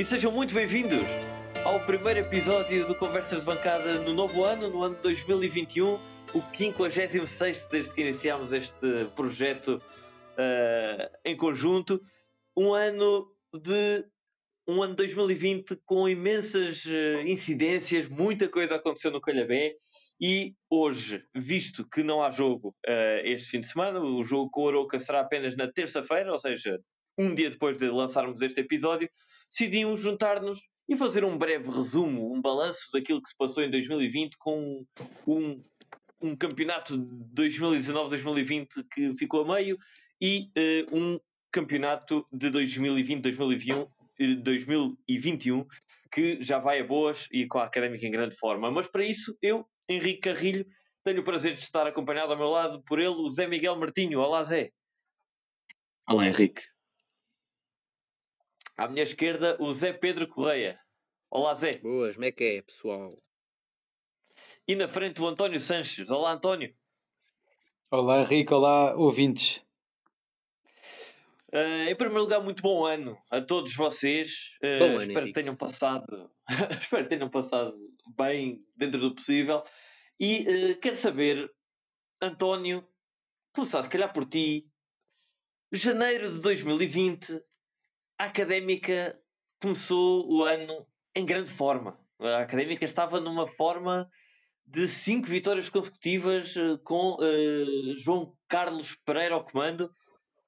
e sejam muito bem-vindos ao primeiro episódio do Conversas de Bancada no novo ano, no ano de 2021, o 56 desde que iniciámos este projeto uh, em conjunto. Um ano de um ano 2020 com imensas uh, incidências, muita coisa aconteceu no Calhabé e hoje, visto que não há jogo uh, este fim de semana, o jogo com o Aroca será apenas na terça-feira, ou seja, um dia depois de lançarmos este episódio, decidimos juntar-nos e fazer um breve resumo, um balanço daquilo que se passou em 2020 com um, um campeonato 2019-2020 que ficou a meio e uh, um campeonato de 2020-2021 2021 que já vai a boas e com a académica em grande forma. Mas para isso, eu, Henrique Carrilho, tenho o prazer de estar acompanhado ao meu lado por ele, o Zé Miguel Martinho. Olá, Zé. Olá, Henrique. À minha esquerda, o Zé Pedro Correia. Olá, Zé. Boas, como é que é, pessoal? E na frente, o António Sanches. Olá, António. Olá, Henrique. Olá, ouvintes. Uh, em primeiro lugar, muito bom ano a todos vocês. Uh, bom ano, espero que tenham passado, espero que tenham passado bem dentro do possível. E uh, quero saber, António, começar se calhar por ti. Janeiro de 2020, a académica começou o ano em grande forma. A académica estava numa forma de cinco vitórias consecutivas com João Carlos Pereira ao comando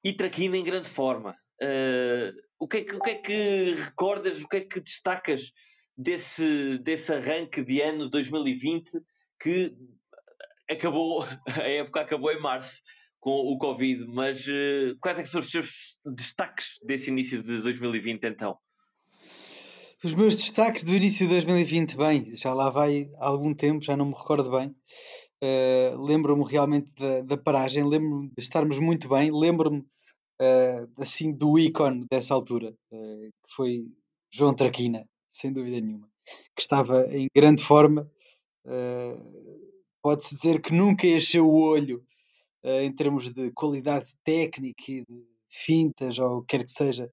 e Traquina em grande forma. Uh, o, que é que, o que é que recordas, o que é que destacas desse, desse arranque de ano 2020 que acabou, a época acabou em março com o Covid, mas uh, quais é são os teus destaques desse início de 2020 então? Os meus destaques do início de 2020, bem, já lá vai algum tempo, já não me recordo bem. Uh, lembro-me realmente da, da paragem, lembro-me de estarmos muito bem, lembro-me uh, assim do ícone dessa altura, uh, que foi João Traquina, sem dúvida nenhuma, que estava em grande forma. Pode-se dizer que nunca encheu o olho em termos de qualidade técnica e de fintas ou o que quer que seja,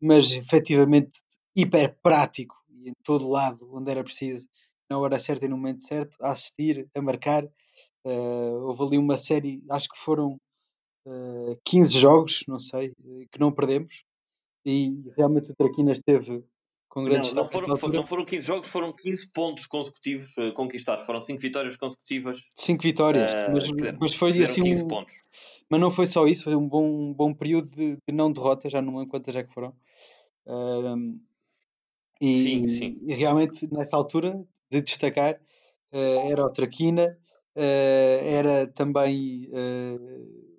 mas efetivamente hiper prático e em todo lado onde era preciso, na hora certa e no momento certo, a assistir, a marcar Uh, houve ali uma série, acho que foram uh, eh, 15 jogos, não sei, eh, que não perdemos. E realmente o Traquinas esteve com grandes não, não foram, não foram 15 jogos, foram 15 pontos consecutivos uh, conquistados. Foram 5 vitórias consecutivas. 5 vitórias, uh, mas, mas foi assim. 15 um, pontos. Mas não foi só isso, foi um bom, um bom período de, de não derrota, já não lembro quantas é que foram. Uh, e, sim, sim. e realmente nessa altura de destacar era o Traquina, era também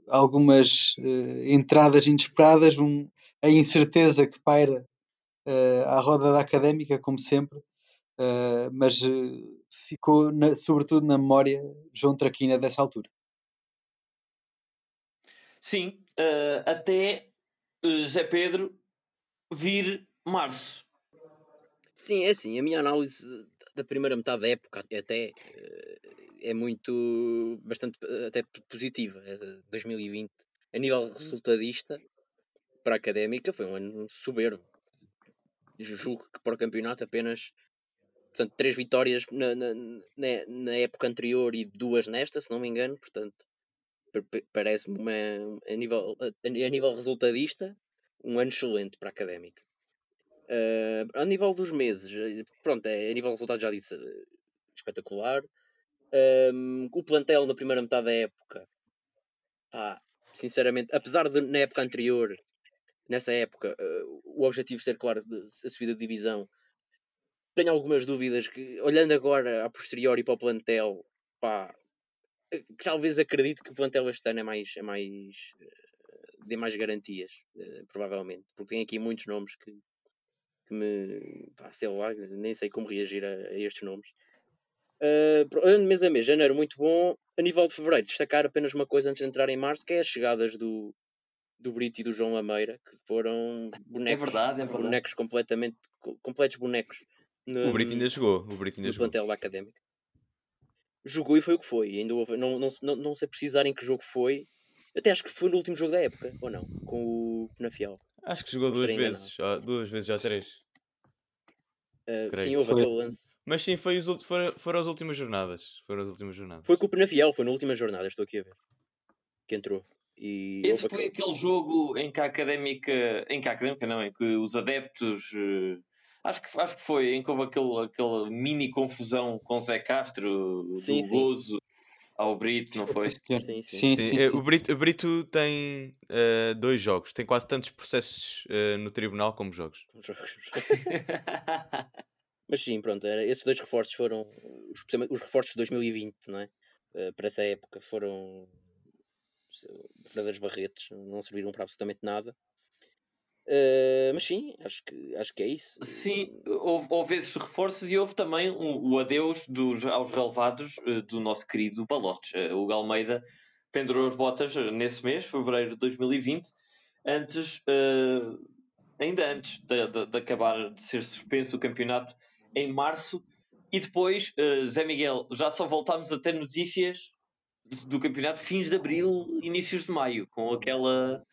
algumas entradas inesperadas, um, a incerteza que paira à roda da académica, como sempre, mas ficou na, sobretudo na memória João Traquina dessa altura. Sim, até José Pedro vir março. Sim, é assim, a minha análise da primeira metade da época até é muito, bastante eh, até positiva. 2020, a nível uhum. resultadista, para a académica, foi um ano soberbo. Julgo que para o campeonato apenas portanto, três vitórias na, na, na, época anterior e duas nesta, se não me engano. Portanto, parece-me a nível, a, nível resultadista um ano excelente para a académica. Uh, a nível dos meses, pronto, é, a nível de resultados já disse espetacular. Um, o plantel na primeira metade da época, pá, sinceramente, apesar de na época anterior, nessa época, uh, o objetivo ser, claro, de, a subida de divisão, tenho algumas dúvidas que, olhando agora a posteriori para o plantel, pá, eh, talvez acredito que o plantel este ano é mais, é mais uh, dê mais garantias, provavelmente, porque tem aqui muitos nomes que, que me, pá, sei lá, nem sei como reagir a, a estes nomes. Uh, mês a mês, janeiro muito bom. A nível de fevereiro, destacar apenas uma coisa antes de entrar em março, que é as chegadas do, do Brito e do João Lameira, que foram bonecos, é verdade, é verdade. bonecos completamente, completos bonecos. No, o Brito ainda jogou, o Brito ainda no jogou. plantel da Académica. Jogou e foi o que foi. Ainda houve, não, não, não, não sei precisar em que jogo foi. Até acho que foi no último jogo da época, ou não? Com o Penafiel. Acho que jogou duas vezes, já, duas vezes, já três. Uh, sim, houve foi. aquele lance. Mas sim, foi os, foram, foram as últimas jornadas. Foram as últimas jornadas. Foi com o Penafiel, foi na última jornada, estou aqui a ver. Que entrou. E Esse foi aquele... aquele jogo em que a académica. Em que a académica não, em que os adeptos. Uh, acho, que, acho que foi em que houve aquele, aquela mini confusão com Zé Castro, sim, do sim. Gozo ao Brito, não foi? Sim, sim. sim, sim. Eh, o, Brito, o Brito tem uh, dois jogos, tem quase tantos processos uh, no tribunal como jogos. Mas sim, pronto, era, esses dois reforços foram os, os reforços de 2020, não é? Uh, para essa época foram verdadeiros barretes, não serviram para absolutamente nada. Uh, mas sim, acho que, acho que é isso. Sim, houve, houve esses reforços e houve também o adeus dos, aos relevados uh, do nosso querido Balotes. Uh, o Galmeida pendurou as botas nesse mês, fevereiro de 2020, antes, ainda antes de, de, de, acabar de ser suspenso o campeonato em março. E depois, Zé Miguel, já só voltámos a ter notícias do campeonato fins de abril, inícios de maio, com aquela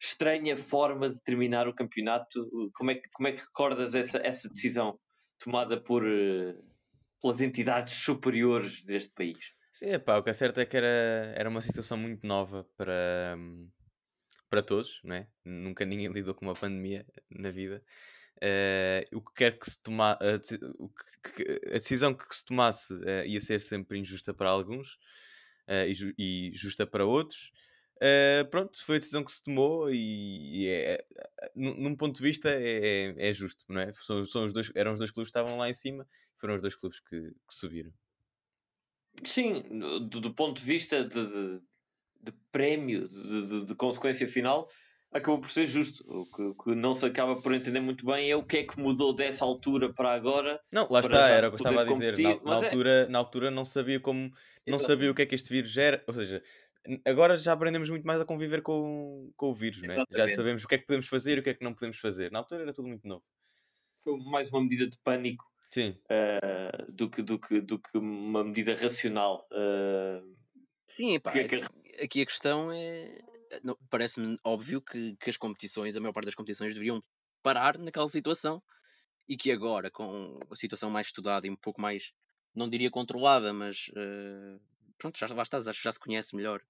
estranha forma de terminar o campeonato. Como é que, como é que recordas essa, essa decisão tomada por, uh, pelas entidades superiores deste país? Sim, pá, o que é certo é que era, era uma situação muito nova para, para todos, né? nunca ninguém lidou com uma pandemia na vida. Uh, o que quer que se tomar a, a decisão que se tomasse uh, ia ser sempre injusta para alguns uh, e, e, justa para outros. Uh, pronto, foi a decisão que se tomou e, e é, é num ponto de vista é, é, é justo, não é? São, são, os dois, eram os dois clubes que estavam lá em cima foram os dois clubes que, que subiram. Sim, do, do, ponto de vista de, de, de prémio, de, de, consequência final, acabou por ser justo. O que, o que, não se acaba por entender muito bem é o que é que mudou dessa altura para agora. Não, lá está, era o que eu estava a dizer. Na, na é altura, é... na altura não sabia como, não sabia o que é que este vírus era, ou seja, agora já aprendemos muito mais a conviver com, com o vírus, né? já sabemos o que é que podemos fazer e o que é que não podemos fazer. Na altura era tudo muito novo. Foi mais uma medida de pânico uh, do, que, do, que, do que uma medida racional. Uh, Sim, pá, que é que... aqui a questão é. Parece-me óbvio que, que as competições, a maior parte das competições, deveriam parar naquela situação e que agora, com a situação mais estudada e um pouco mais, não diria controlada, mas uh, pronto, já, lá estás, acho que já se conhece melhor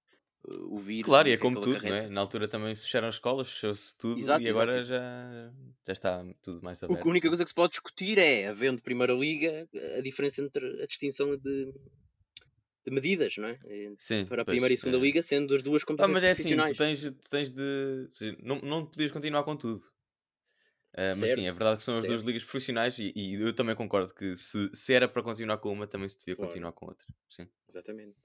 o vírus. Claro, e é, como tudo, não é? Na altura também fecharam as escolas, fechou-se tudo exato, e agora exato. já, já está tudo mais aberto. A única coisa que se pode discutir é, havendo Primeira Liga, a diferença entre a distinção de, de medidas, não é? Sim, Para a Primeira e Segunda é. Liga, sendo as duas competições ah, mas é assim, tu tens, tu tens de... Seja, não, não podias continuar com tudo. Uh, mas sim, é verdade que são certo. as duas ligas profissionais e, e, eu também concordo que se, se era para continuar com uma, também se devia claro. continuar com outra. Sim. Exatamente.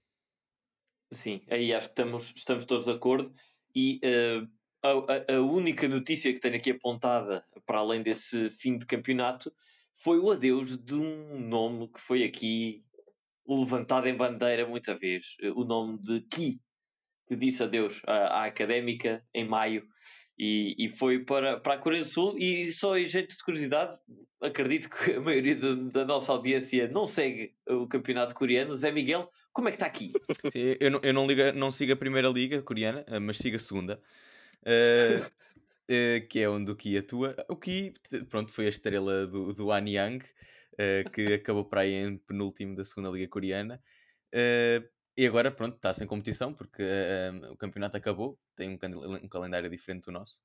Sim, aí acho que estamos, estamos todos de acordo. E uh, a, a, única notícia que tenho aqui apontada, para além desse fim de campeonato, foi o adeus de um nome que foi aqui levantado em bandeira muita vez, o nome de Ki, que disse adeus à, à académica em maio e, e foi para, para a Coreia do Sul. E só em jeito de curiosidade, acredito que a maioria do, da nossa audiência não segue o campeonato coreano. Zé Miguel, como é que está aqui? Sim, eu não, eu não, liga, não sigo a primeira liga coreana, eh, mas sigo a segunda. Uh, uh, que é onde o Ki atua. O Ki, pronto, foi a estrela do, do Anyang, uh, que acabou para aí em penúltimo da segunda liga coreana. Uh, e agora, pronto, está sem competição porque uh, o campeonato acabou, tem um, um, calendário diferente do nosso,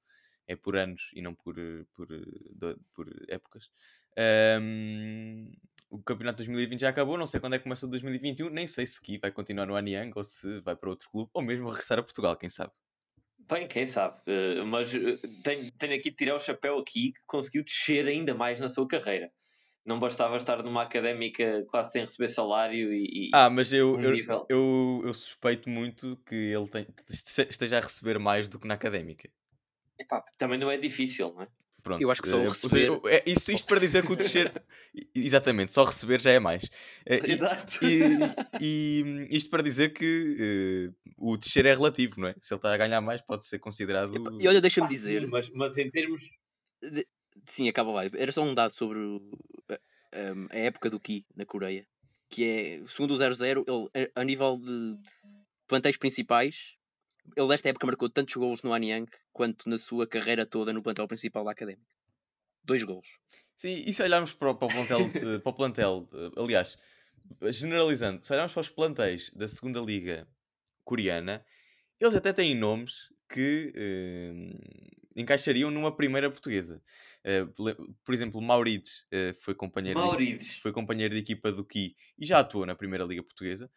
é por anos e não por, por, por épocas. Um, o campeonato de 2020 já acabou, não sei quando é que começa o 2021, nem sei se aqui vai continuar no Anyang ou se vai para outro clube, ou mesmo regressar a Portugal, quem sabe. Bem, quem sabe, uh, mas uh, tenho, tenho aqui de tirar o chapéu aqui que conseguiu descer ainda mais na sua carreira não bastava estar numa académica quase sem receber salário e. ah, mas eu, um eu, eu, eu, suspeito muito que ele tem, esteja a receber mais do que na académica. Epá, também não é difícil, não é? Pronto. Eu acho que só o receber... Seja, é, isto, isto para dizer que o descer. exatamente, só receber já é mais. Eh, Exato. E, e, isto para dizer que uh, o descer é relativo, não é? Se ele está a ganhar mais, pode ser considerado. E olha, deixa-me dizer. mas, mas em termos. De... Sim, acaba lá. Era só um dado sobre a época do Ki na Coreia, que é, segundo o 00, ele, a, nível de plantéis principais, ele nesta época marcou tantos gols no Anyang quanto na sua carreira toda no plantel principal da Académica. dois gols. Sim, e se olharmos para, o, para o plantel, eh, para o plantel eh, aliás, generalizando, se olharmos para os plantéis da segunda liga coreana, eles até têm nomes que uh, encaixariam numa primeira portuguesa. Uh, por exemplo, Maurides uh, foi, companheiro Maurides. De, foi companheiro de equipa do Ki e já atuou na primeira liga portuguesa.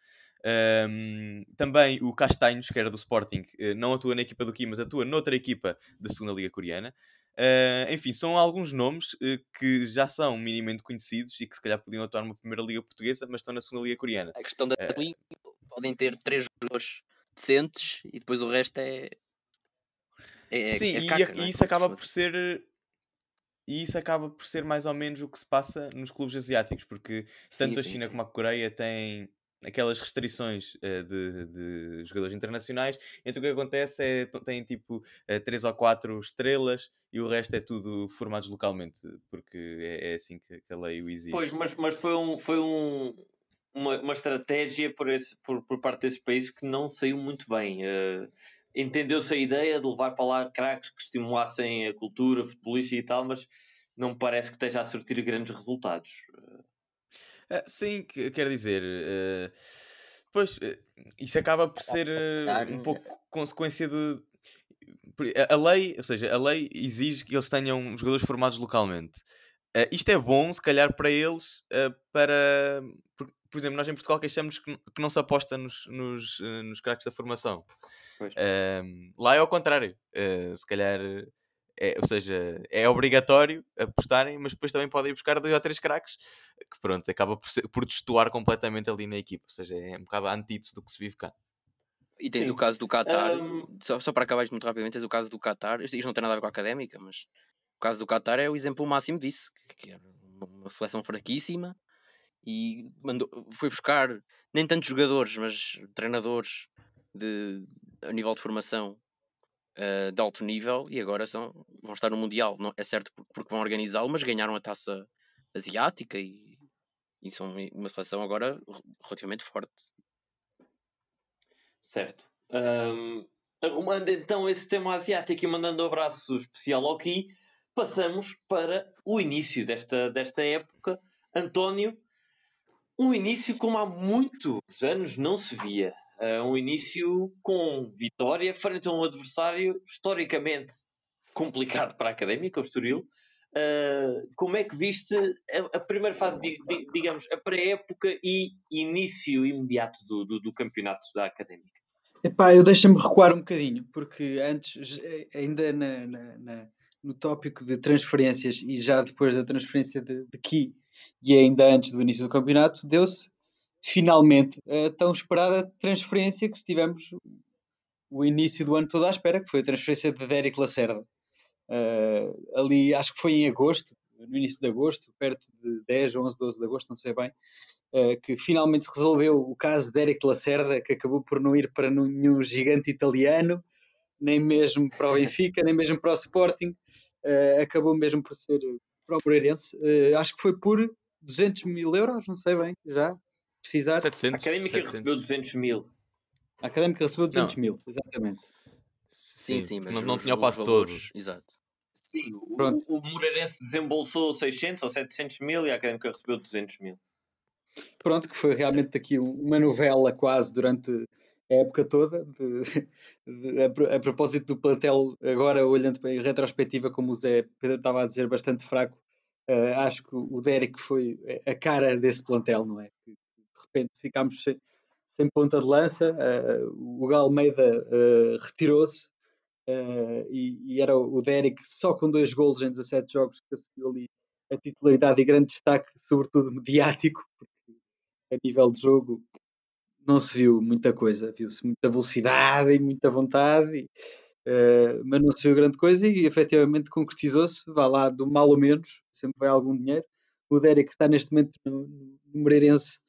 Um, também o Castanhos, que era do Sporting, não atua na equipa do Ki, mas atua noutra equipa da segunda liga coreana. Uh, enfim, são alguns nomes uh, que já são minimamente conhecidos e que se calhar podiam atuar numa primeira liga portuguesa, mas estão na segunda liga coreana. A questão da uh, podem ter três jogadores decentes e depois o resto é. É, é Sim, é caca, e, é? e isso acaba por ser. E isso acaba por ser mais ou menos o que se passa nos clubes asiáticos, porque tanto sim, a China sim. como a Coreia têm aquelas restrições uh, de, de, jogadores internacionais, então o que acontece é tem tipo uh, três ou quatro estrelas e o resto é tudo formados localmente, porque é, é assim que, que, a lei o exige. Pois, mas, mas foi, um, foi um, uma, uma estratégia por, esse, por, por parte desses países que não saiu muito bem. Uh, Entendeu-se a ideia de levar para lá craques que estimulassem a cultura futebolística e tal, mas não me parece que esteja a surtir grandes resultados. Uh, sim, que, quer dizer, uh, pois isso acaba por ser um pouco consequência de. A lei, ou seja, a lei exige que eles tenham jogadores formados localmente. Uh, isto é bom, se calhar, para eles, uh, para. Por, por, exemplo, nós em Portugal queixamos que, que não se aposta nos, nos, uh, nos craques da formação. lá é ao contrário. se calhar. É, ou seja, é obrigatório apostarem, mas depois também podem buscar dois ou três craques que, pronto, acaba por, ser, por destoar completamente ali na equipa. Ou seja, é um bocado antítese do que se vive cá. E tens Sim. o caso do Qatar, um... só, só para acabar muito rapidamente, tens o caso do Qatar, isto não tem nada a ver com a académica, mas o caso do Qatar é o exemplo máximo disso, que era uma seleção fraquíssima e mandou, foi buscar nem tantos jogadores, mas treinadores de, a nível de formação uh, de alto nível e agora são, vão estar no Mundial. Não, é certo porque vão organizá-lo, mas ganharam a taça asiática e, e são uma seleção agora relativamente forte. Certo. Um, arrumando então esse tema asiático e mandando um abraço especial ao Ki, passamos para o início desta, desta época. António, um início como há muitos anos não se via. Uh, um início com vitória frente a um adversário historicamente complicado para a Académica, o Estoril. Uh, como é que viste a, a primeira fase, de, de, digamos, a pré-época e início imediato do, do, do campeonato da Académica? Epá, eu deixa-me recuar um bocadinho, porque antes, ainda na, na, na no tópico de transferências e já depois da transferência de, de e ainda antes do início do campeonato, deu-se finalmente a tão esperada transferência que tivemos o início do ano todo à espera, que foi a transferência de Derek Lacerda. Uh, ali, acho que foi em agosto, no início de agosto, perto de 10, 11, 12 de agosto, não sei bem, uh, que finalmente resolveu o caso de Derek Lacerda, que acabou por não ir para nenhum gigante italiano, nem mesmo para o Benfica, nem mesmo para o Sporting, uh, acabou mesmo por ser para o Moreirense. Uh, acho que foi por 200 mil euros, não sei bem, já precisar. 700, a Académica 700. recebeu 200 mil. A Académica recebeu 200 não. mil, exatamente. Sim, sim, mas não, não tinha o passo todo. Exato. Sim, o, o, Moreirense desembolsou 600 ou 700 mil e a Académica recebeu 200 mil. Pronto, que foi realmente aqui uma novela quase durante a época toda, de, de, a, a, propósito do plantel, agora olhando em retrospectiva, como o Zé Pedro estava a dizer, bastante fraco, uh, acho que o Derek foi a cara desse plantel, não é? De repente ficámos sem, sem ponta de lança, uh, o Galmeida uh, retirou-se e, e, era o Derek só com dois golos em 17 jogos que assumiu ali a titularidade e grande destaque, sobretudo mediático, porque a nível de jogo não se viu muita coisa, viu-se muita velocidade e muita vontade, e, uh, mas não se viu grande coisa e efetivamente concretizou-se, vá lá do mal ou menos, sempre vai algum dinheiro. O Derek está neste momento no, no Moreirense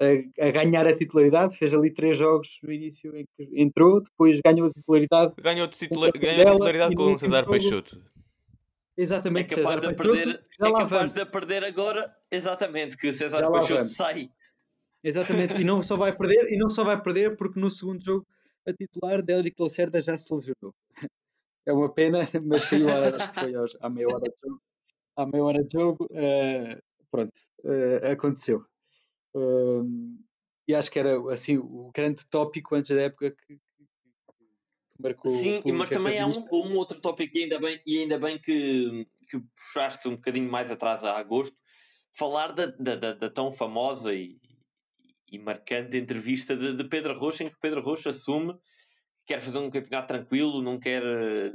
a, a, ganhar a titularidade, fez ali três jogos no início em que entrou, depois ganhou a titularidade. Ganhou, ganhou a titularidade com o César Peixoto. Exatamente, é capaz, César de, Peixoto, perder, é capaz de perder agora, exatamente, que o César Peixoto sai Exatamente, e não só vai perder, e não só vai perder porque no segundo jogo a titular Délric Lacerda já se lesionou. É uma pena, mas saiu acho que foi aos, à meia hora de jogo. à meia hora de jogo, uh, pronto, uh, aconteceu. Uh, e acho que era assim o grande tópico antes da época que, marcou. Sim, mas também há um, um, outro tópico e ainda bem, e ainda bem que, que puxaste um bocadinho mais atrás a agosto, falar da, da, da, da tão famosa e, e marcante entrevista de, de, Pedro Rocha, em que Pedro Rocha assume que quer fazer um campeonato tranquilo, não quer.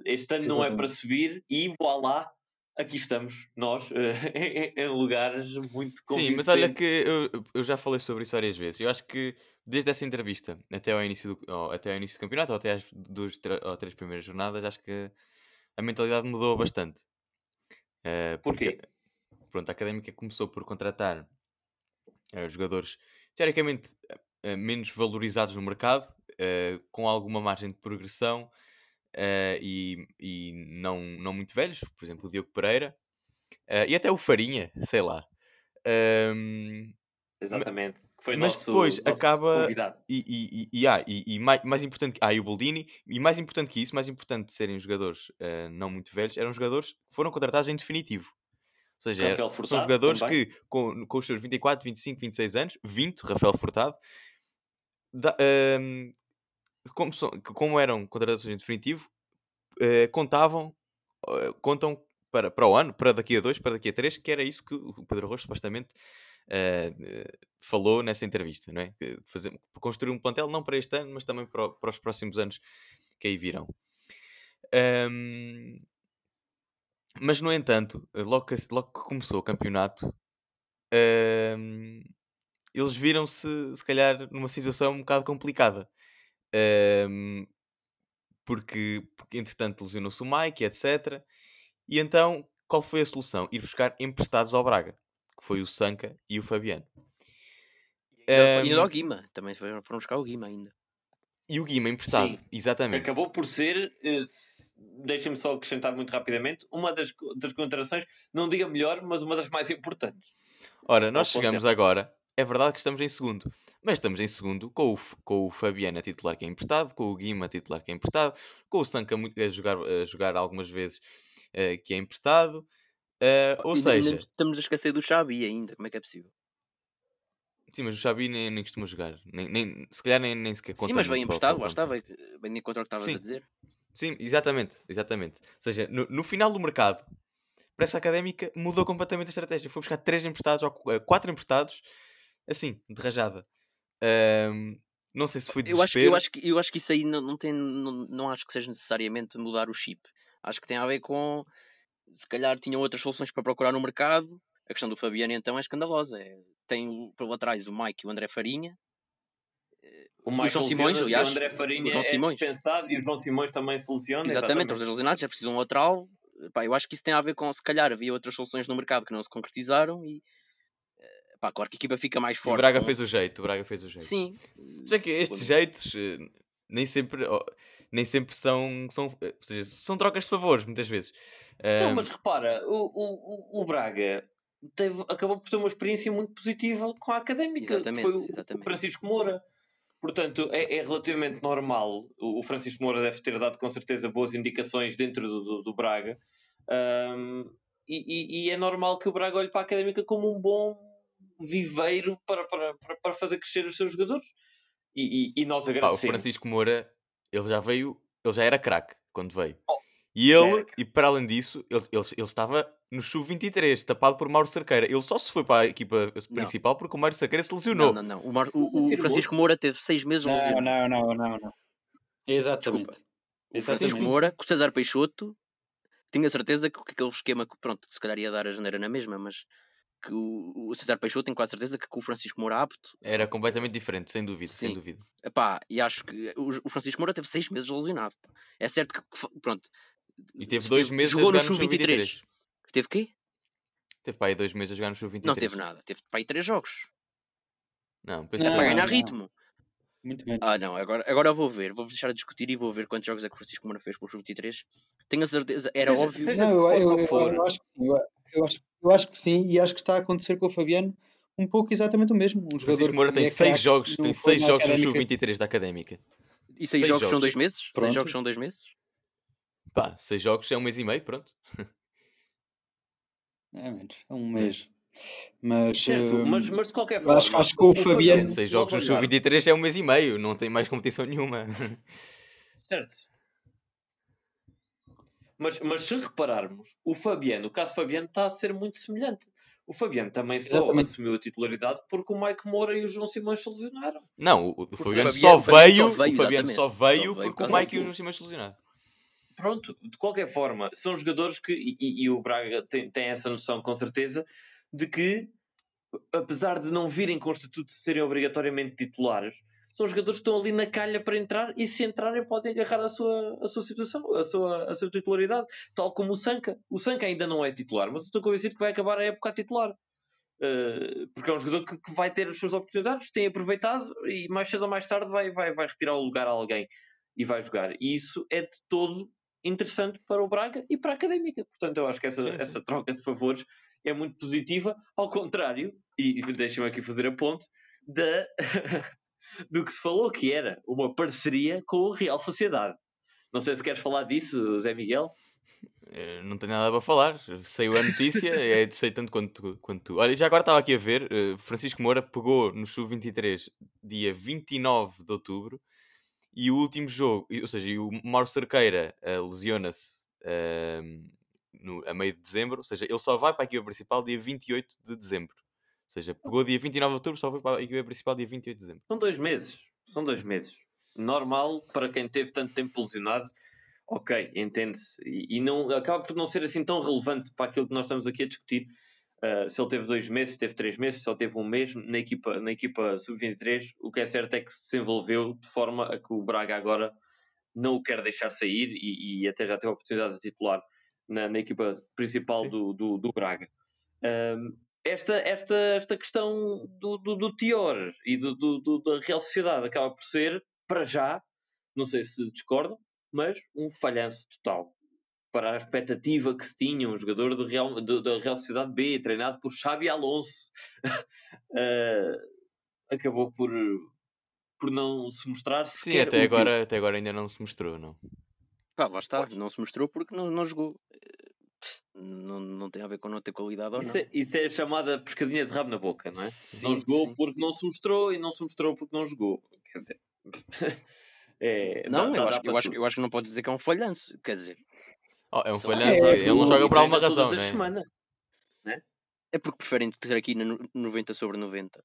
Este ano não é para subir e lá aqui estamos, nós, em lugares muito Sim, mas olha que eu, eu já falei sobre isso várias vezes. Eu acho que desde essa entrevista até ao início do, até ao início do campeonato, ou até às duas ou três primeiras jornadas, acho que a mentalidade mudou bastante. Uh, porque, Porquê? Pronto, a académica começou por contratar uh, jogadores teoricamente uh, menos valorizados no mercado, com alguma margem de progressão e, e não, não muito velhos, por exemplo, o Diogo Pereira e até o Farinha, sei lá. Exatamente foi mas nosso, depois nosso acaba e, e, e, ah, e, e, mais, mais importante ah, e o Boldini e mais importante que isso mais importante de serem jogadores uh, não muito velhos eram jogadores que foram contratados em definitivo ou seja, era, são jogadores também. que com, com os seus 24, 25, 26 anos 20, Rafael Furtado da, uh, como, são, como eram contratados em definitivo uh, contavam contam para, para o ano, para daqui a dois, para daqui a três, que era isso que o Pedro Rocha supostamente uh, falou nessa entrevista, não é? Fazer, construir um plantel não para este ano, mas também para, para os próximos anos que aí virão. Um, mas, no entanto, logo que, logo que começou o campeonato, um, eles viram-se, se calhar, numa situação um bocado complicada. Um, porque, porque, entretanto, lesionou-se o Mike, etc. E então, qual foi a solução? Ir buscar emprestados ao Braga que foi o Sanca e o Fabiano. E um, o Guima, também foram buscar o Guima ainda. E o Guima emprestado, Sim. exatamente. Acabou por ser, eh, deixem-me só acrescentar muito rapidamente, uma das, das contratações, não diga melhor, mas uma das mais importantes. Ora, nós chegamos agora, é verdade que estamos em segundo, mas estamos em segundo com o, com o Fabiano a titular que é emprestado, com o Guima a titular que é emprestado, com o Sanca a jogar, a jogar algumas vezes uh, que é emprestado, Uh, ou seja, estamos a esquecer do Xabi ainda, como é que é possível? Sim, mas o Xabi nem, nem costuma jogar. Nem, nem, se calhar nem, nem sequer conta. Sim, mas bem emprestado, lá estava. Bem de contra o que estavas a dizer. Sim, exatamente, exatamente. Ou seja, no, no, final do mercado, para essa académica mudou completamente a estratégia. Foi buscar três emprestados ou eh, quatro emprestados, assim, de rajada. Um, não sei se foi desespero. Eu acho, eu acho, que, eu acho que isso aí não, não, tem, não, não acho que seja necessariamente mudar o chip. Acho que tem a ver com se calhar tinham outras soluções para procurar no mercado. A questão do Fabiano então é escandalosa. É, tem por atrás o Mike e o André Farinha. O, o João Simões, aliás, o André Farinha o João é Simões. dispensado e o João Simões também soluciona. Exatamente, exatamente. os dois lesionados já precisam um lateral. Pá, eu acho que isso tem a ver com, se calhar, havia outras soluções no mercado que não se concretizaram e eh, pá, claro que a equipa fica mais forte. O Braga fez o jeito, o Braga fez o jeito. Sim. Já que estes jeitos eh, nem sempre, nem sempre são, são, seja, são trocas de favores, muitas vezes. Não, mas repara, o, o, o Braga teve, acabou por ter uma experiência muito positiva com a académica. Exatamente, foi o, exatamente. o Francisco Moura. Portanto, é, é, relativamente normal. O, Francisco Moura deve ter dado com certeza boas indicações dentro do, do, do Braga. Um, e, e, e, é normal que o Braga olhe para a académica como um bom viveiro para, para, para, para fazer crescer os seus jogadores. E, e, e nós agradecemos. Ah, o Francisco Moura, ele já veio, ele já era craque quando veio. Oh, e ele, e para além disso, ele, ele, ele estava no sub-23, tapado por Mauro Cerqueira. Ele só se foi para a equipa principal não. porque o Mauro Cerqueira se lesionou. Não, não, não. O, Mar... o, o Francisco Moura teve seis meses não, lesionado. Não, não, não, não. Exatamente. Desculpa. O Francisco sim, sim. Moura, com o César Peixoto, tinha certeza que aquele esquema, pronto, se calhar ia dar a janeira na mesma, mas que o, o César Peixoto tem quase certeza que com o Francisco Moura apto. Era completamente diferente, sem dúvida, Sim. sem dúvida. Epá, e acho que o, o Francisco Moura teve seis meses lesionado. É certo que, pronto. E teve dois meses jogou a jogar no Sub-23. Teve quê? Teve para aí dois meses a jogar no Sub-23. Não teve nada, teve para aí três jogos. Não, pensei não, para ganhar não. ritmo. Muito bem. Ah, não, agora, agora vou ver, vou deixar de discutir e vou ver quantos jogos é que o Francisco Moura fez para o Sub-23. Tenho a certeza, era Mas, óbvio. Não, eu, eu, eu, eu, acho que sim, eu, acho, eu acho que sim, e acho que está a acontecer com o Fabiano um pouco exatamente o mesmo. Um Francisco Moura tem é seis jogos, tem seis jogos no Sub-23 da Académica. E seis, seis jogos, jogos, são dois meses? Pronto. Seis jogos são dois meses? Pá, seis jogos é um mês e meio, pronto. É menos, é um mês. Mas, certo, uh, mas, mas de qualquer forma. Acho, acho que o, o Fabiano. Seis jogos no Sub-23 é um mês e meio, não tem mais competição nenhuma. Certo. Mas, mas se repararmos, o Fabiano, o caso Fabiano está a ser muito semelhante. O Fabiano também só Exatamente. assumiu a titularidade porque o Mike Moura e o João Simões se lesionaram. Não, o, o Fabiano, só veio, só veio, o Fabiano só veio, porque o Mike e o João Simões se lesionaram. Pronto, de qualquer forma, são jogadores que, e, e o Braga tem, tem essa noção com certeza, de que, apesar de não virem com o estatuto de serem obrigatoriamente titulares, são jogadores que estão ali na calha para entrar e se entrarem podem agarrar a sua, a sua situação, a sua, a sua titularidade, tal como o Sanca. O Sanca ainda não é titular, mas estou convencido que vai acabar a época a titular. Uh, porque é um jogador que, que, vai ter as suas oportunidades, tem aproveitado e mais cedo ou mais tarde vai, vai, vai retirar o lugar a alguém e vai jogar. E isso é de todo interessante para o Braga e para a Académica. Portanto, eu acho que essa, sim, sim. essa troca de favores é muito positiva, ao contrário, e, e deixem-me aqui fazer a ponte, da do que se falou que era uma parceria com o Real Sociedade. Não sei se queres falar disso, Zé Miguel. Eh, não tenho nada para falar, saiu a notícia, é, sei tanto quanto tu, quanto tu. Olha, já agora estava aqui a ver, eh, Francisco Moura pegou no Sub-23 dia 29 de outubro e o último jogo, ou seja, o Mauro Cerqueira uh, lesiona-se uh, a meio de dezembro, ou seja, ele só vai para a equipa principal dia 28 de dezembro. Ou seja, pegou dia 29 de outubro, só foi para a equipa principal dia 28 de dezembro. São dois meses. São dois meses. Normal para quem teve tanto tempo lesionado. Ok, entende-se. E, e, não, acaba por não ser assim tão relevante para aquilo que nós estamos aqui a discutir. Uh, se ele teve dois meses, se teve três meses, se ele teve um mês na equipa, na equipa sub-23, o que é certo é que se desenvolveu de forma a que o Braga agora não o quer deixar sair e, e até já teve a oportunidade de titular na, na equipa principal do, do, do, Braga. Um, esta, esta, esta questão do, do, do Tior e do, do, da Real Sociedade acaba por ser, para já, não sei se discordam, mas um falhanço total para a expectativa que se tinha um jogador do Real, do, da Real Sociedade B, treinado por Xabi Alonso, uh, acabou por, por não se mostrar Sim, até agora, até agora ainda não se mostrou, não? Pá, lá está, não se mostrou porque não, não jogou não, não tem a ver com não ter qualidade ou isso não. É, isso é a chamada pescadinha de rabo na boca, não é? Sim, não jogou sim. porque não se mostrou e não se mostrou porque não jogou. Quer dizer. é, não, dá, eu, dá, acho, dá eu, acho, eu acho que não pode dizer que é um falhanço. Quer dizer. Oh, é um falhanço, é, ele não joga por alguma razão, não é? Semana, né? É porque preferem ter aqui no 90 sobre 90.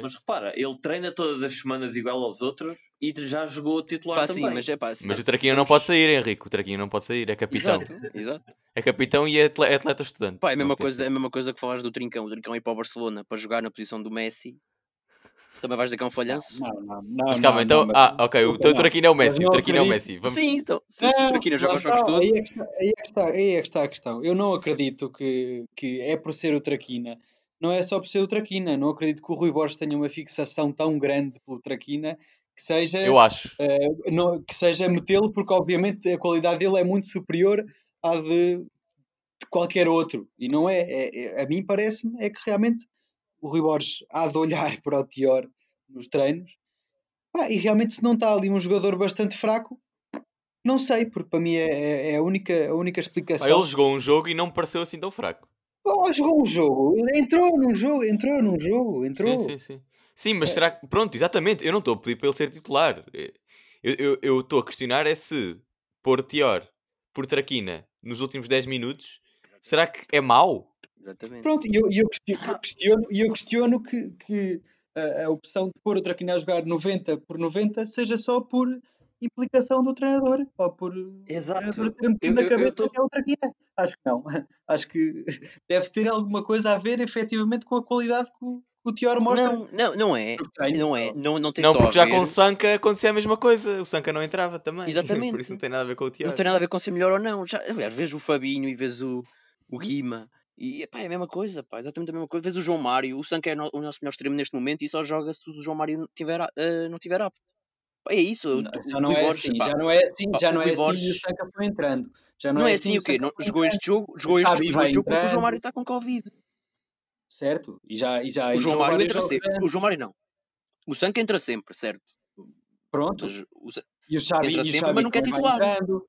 Mas repara, ele treina todas as semanas igual aos outros e já jogou titular pá, também. Sim, mas, é, pá, mas o Traquinho não pode sair, Henrique. O Traquinho não pode sair, é capitão. Exato, exato. É capitão e é atleta, é atleta estudante. Pá, é, a mesma coisa, é a mesma coisa que falares do Trincão. O Trincão ir para o Barcelona para jogar na posição do Messi. Também vais dizer que é um falhanço? Não, não, não. Mas calma, não, então. Não, ah, ok, o teu Traquinho é o Messi. O Traquinho é o Messi. Vamos... Sim, então. Se, se o Traquinho joga os jogos todos. Aí é, que está, aí, é que está, aí é que está a questão. Eu não acredito que, que é por ser o Traquina não é só por ser o Traquina. Não acredito que o Rui Borges tenha uma fixação tão grande pelo Traquina que seja, Eu acho. Uh, não, que seja metê-lo, porque obviamente a qualidade dele é muito superior à de, de qualquer outro. E não é, é, é a mim parece-me é que realmente o Rui Borges há de olhar para o Tior nos treinos ah, e realmente se não está ali um jogador bastante fraco, não sei, porque para mim é, é, é a, única, a única explicação. ele jogou um jogo e não me pareceu assim tão fraco. Oh, jogou um jogo, entrou num jogo, entrou num jogo, entrou. Sim, sim, sim. Sim, mas é. será que. Pronto, exatamente. Eu não estou a pedir para ele ser titular. Eu estou a questionar é se pôr Tior por Traquina nos últimos 10 minutos, será que é mau? Exatamente. Pronto, e eu, eu, questiono, eu questiono que, que a, a, opção de pôr o Traquina a jogar 90 por 90 seja só por implicação do treinador ou por Exato. o ter metido na cabeça tô... que é o Traquina. Acho que não. Acho que deve ter alguma coisa a ver efetivamente com a qualidade que o, o Tior mostra. Não, não, não é. Não é. Não, não tem não, só porque já com o Sanka acontecia a mesma coisa. O Sanka não entrava também. Exatamente. Por isso não tem nada a ver com o Tior. Não tem nada a ver com ser melhor ou não. Já, aliás, vês o Fabinho e vês o, o Guima. E pá, é a mesma coisa, pá, exatamente a mesma coisa. Vês o João Mário, o Sanka é o nosso melhor extremo neste momento e só joga se o João Mário tiver, uh, não tiver apto. Pá, é isso. Não, já, não é Borges, assim, pá, já não é assim, já não é assim e o Sanka foi entrando. Já não, não é, é assim, assim o quê? Não, jogou este jogo, jogou este, jogou este jogo porque o João Mário está com Covid certo? E já, e já o João Mário entra sempre. O João Mário não. O Sanca entra sempre, certo? Pronto. Mas, o, e o Xavi, entra e sempre, mas não quer titular. Entrando.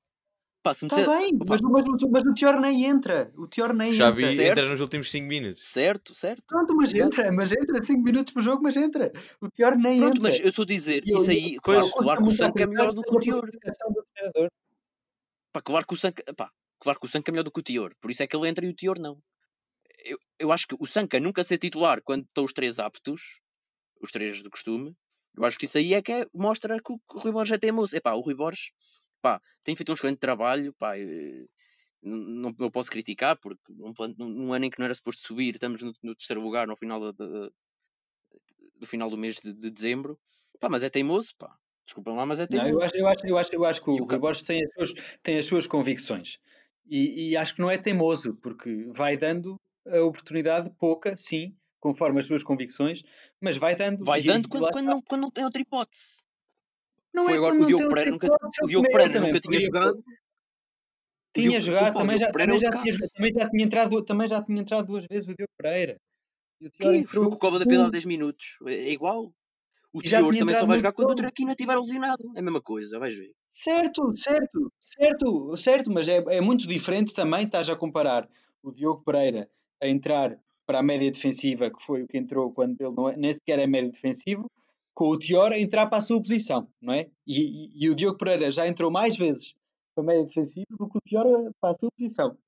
Está bem, mas, mas, mas, o Tior nem entra. O Tior nem Já entra. vi, certo? entra nos últimos 5 minutos. Certo, certo. Pronto, mas certo. entra, mas entra 5 minutos por jogo, mas entra. O Tior nem Pronto, entra. mas eu estou a dizer, eu, isso aí, claro, claro que o Sanca é melhor do que o Tior. Pá, claro que o Sanca, pá, claro que o Sanca é melhor do que o Tior. Por isso é que ele entra e o Tior não. Eu, eu acho que o Sanca nunca ser titular quando estão os três aptos, os três de costume, eu acho que isso aí é que é, mostra que o, que o Rui Borges é teimoso. Epá, o Rui Borges pá, tem feito um excelente trabalho, pá, não, não posso criticar, porque num, num, ano em que não era suposto subir, estamos no, no terceiro lugar no final do, do final do mês de, de, dezembro, pá, mas é teimoso, pá. Desculpem lá, mas é teimoso. Não, eu, acho, eu, acho, eu, acho, eu acho que o, o Rui Borges tem as suas, tem as suas convicções. E, e, acho que não é teimoso, porque vai dando a oportunidade pouca, sim, conforme as suas convicções, mas vai dando. Vai dando quando, quando, não, quando não tem outra hipótese. Não Foi é agora o Diogo Pereira nunca, o Diogo Pereira nunca tinha jogado. Tinha jogado, também já, também, já tinha, também, já tinha entrado, também já tinha entrado duas vezes o Diogo Pereira. E o entrou com o Cova da Piedade 10 minutos. É, é igual. O Tior também só vai jogar quando o Traquina estiver lesionado. É a mesma coisa, vais ver. Certo, certo, certo, certo, mas é, é muito diferente também. Estás a comparar o Diogo Pereira a entrar para a média defensiva, que foi o que entrou quando ele não é, nem sequer é médio defensivo, com o Tior a entrar para a sua posição, não é? E, e, e o Diogo Pereira já entrou mais vezes para a média defensiva do que o Tior para a sua posição.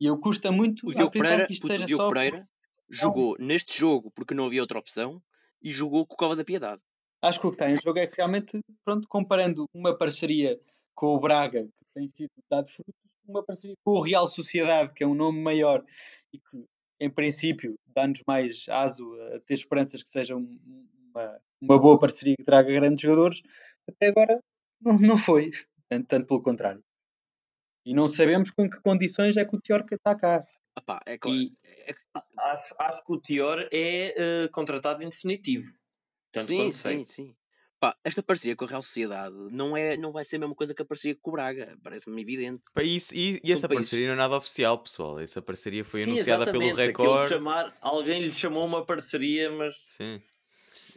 E eu custa muito o Diogo Pereira, que isto seja o Diogo só Pereira jogou neste jogo porque não havia outra opção e jogou com o Cova da Piedade. Acho que o que está em jogo é que realmente, pronto, comparando uma parceria com o Braga, que tem sido dado frutos, uma parceria com o Real Sociedade, que é um nome maior e que em princípio, dá-nos mais aso a ter esperanças que seja uma, uma boa parceria que traga grandes jogadores. Até agora não, não foi, tanto pelo contrário. E não sabemos com que condições é que o Tiorca está cá. Epá, é, e, é, acho, acho que o Tior é uh, contratado em definitivo. Tanto sim, sim, sim. Pá, esta parceria com a Real Sociedade não, é, não vai ser a mesma coisa que a parceria com o Braga, parece-me evidente. Pá, isso, e, e essa parceria não é nada oficial, pessoal. Essa parceria foi Sim, anunciada pelo Record. Chamar, alguém lhe chamou uma parceria, mas. Sim.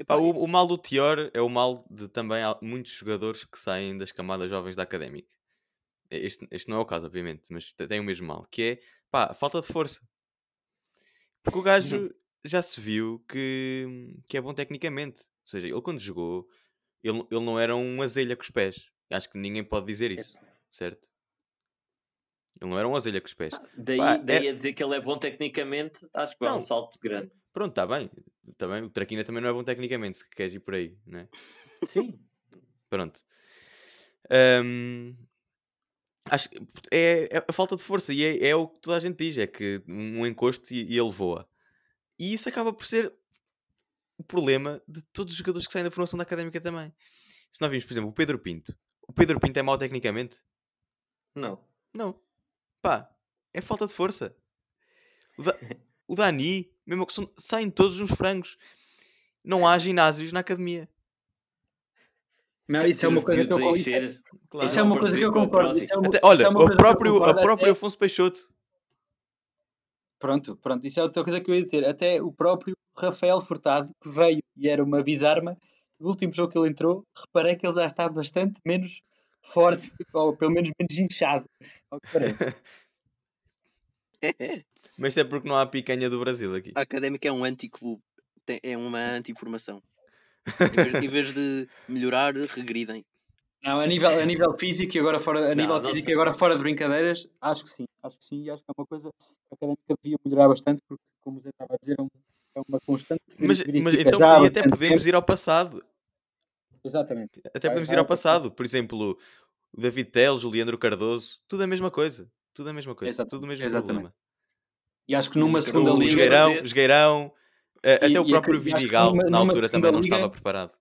Pá, o, o, mal do Tior é o mal de também muitos jogadores que saem das camadas jovens da académica. Este, este não é o caso, obviamente, mas tem o mesmo mal, que é pá, falta de força. Porque o gajo uhum. já se viu que, que é bom tecnicamente. Ou seja, ele quando jogou ele, ele não era um azelha com os pés. Acho que ninguém pode dizer isso, certo? Ele não era um azelha com os pés. Ah, daí, Pá, daí é... a dizer que ele é bom tecnicamente, acho que é um salto grande. Pronto, está bem. Tá bem. O Traquina também não é bom tecnicamente, se queres ir por aí, não é? Sim. Pronto. Um, acho que é, é, a falta de força e é, é, o que toda a gente diz: é que um encosto e, e ele voa. E isso acaba por ser o problema de todos os jogadores que saem da formação da académica também. Se nós vimos, por exemplo, o Pedro Pinto. O Pedro Pinto é mau tecnicamente? Não. Não. Pá, é falta de força. O, da, o Dani, mesmo que são, saem todos uns frangos. Não há ginásios na academia. Não, isso é uma coisa que eu concordo. Claro. Isso é uma coisa que eu concordo. É uma, Até, olha, é o próprio, a próprio Afonso Peixoto. Pronto, pronto, isso é outra coisa que eu ia dizer. Até o próprio Rafael Furtado, que veio e era uma bizarma, no último jogo que ele entrou, reparei que ele já está bastante menos forte, ou pelo menos menos inchado, ao que parece. Mas é porque não há picanha do Brasil aqui. A Académica é um anti-clube, é uma anti-informação. Em, vez, em vez de melhorar, regridem. Não, a nível, a nível físico e agora fora, a nível não, físico não... agora fora de brincadeiras, acho que sim, acho que sim, e acho que é uma coisa que a académica devia melhorar bastante, porque como você estava a dizer, é, um, é uma constante que mas, mas então, e até podemos tempo. ir ao passado. Exatamente. Até podemos ir ao passado. Por exemplo, o David Teles, o Leandro Cardoso, tudo a mesma coisa. Tudo a mesma coisa. Exatamente. Tudo o mesmo Exatamente. problema. E acho que numa segunda o, liga. Esgueirão, Esgueirão, e, até o próprio Vidigal, na altura, também não liga, estava preparado.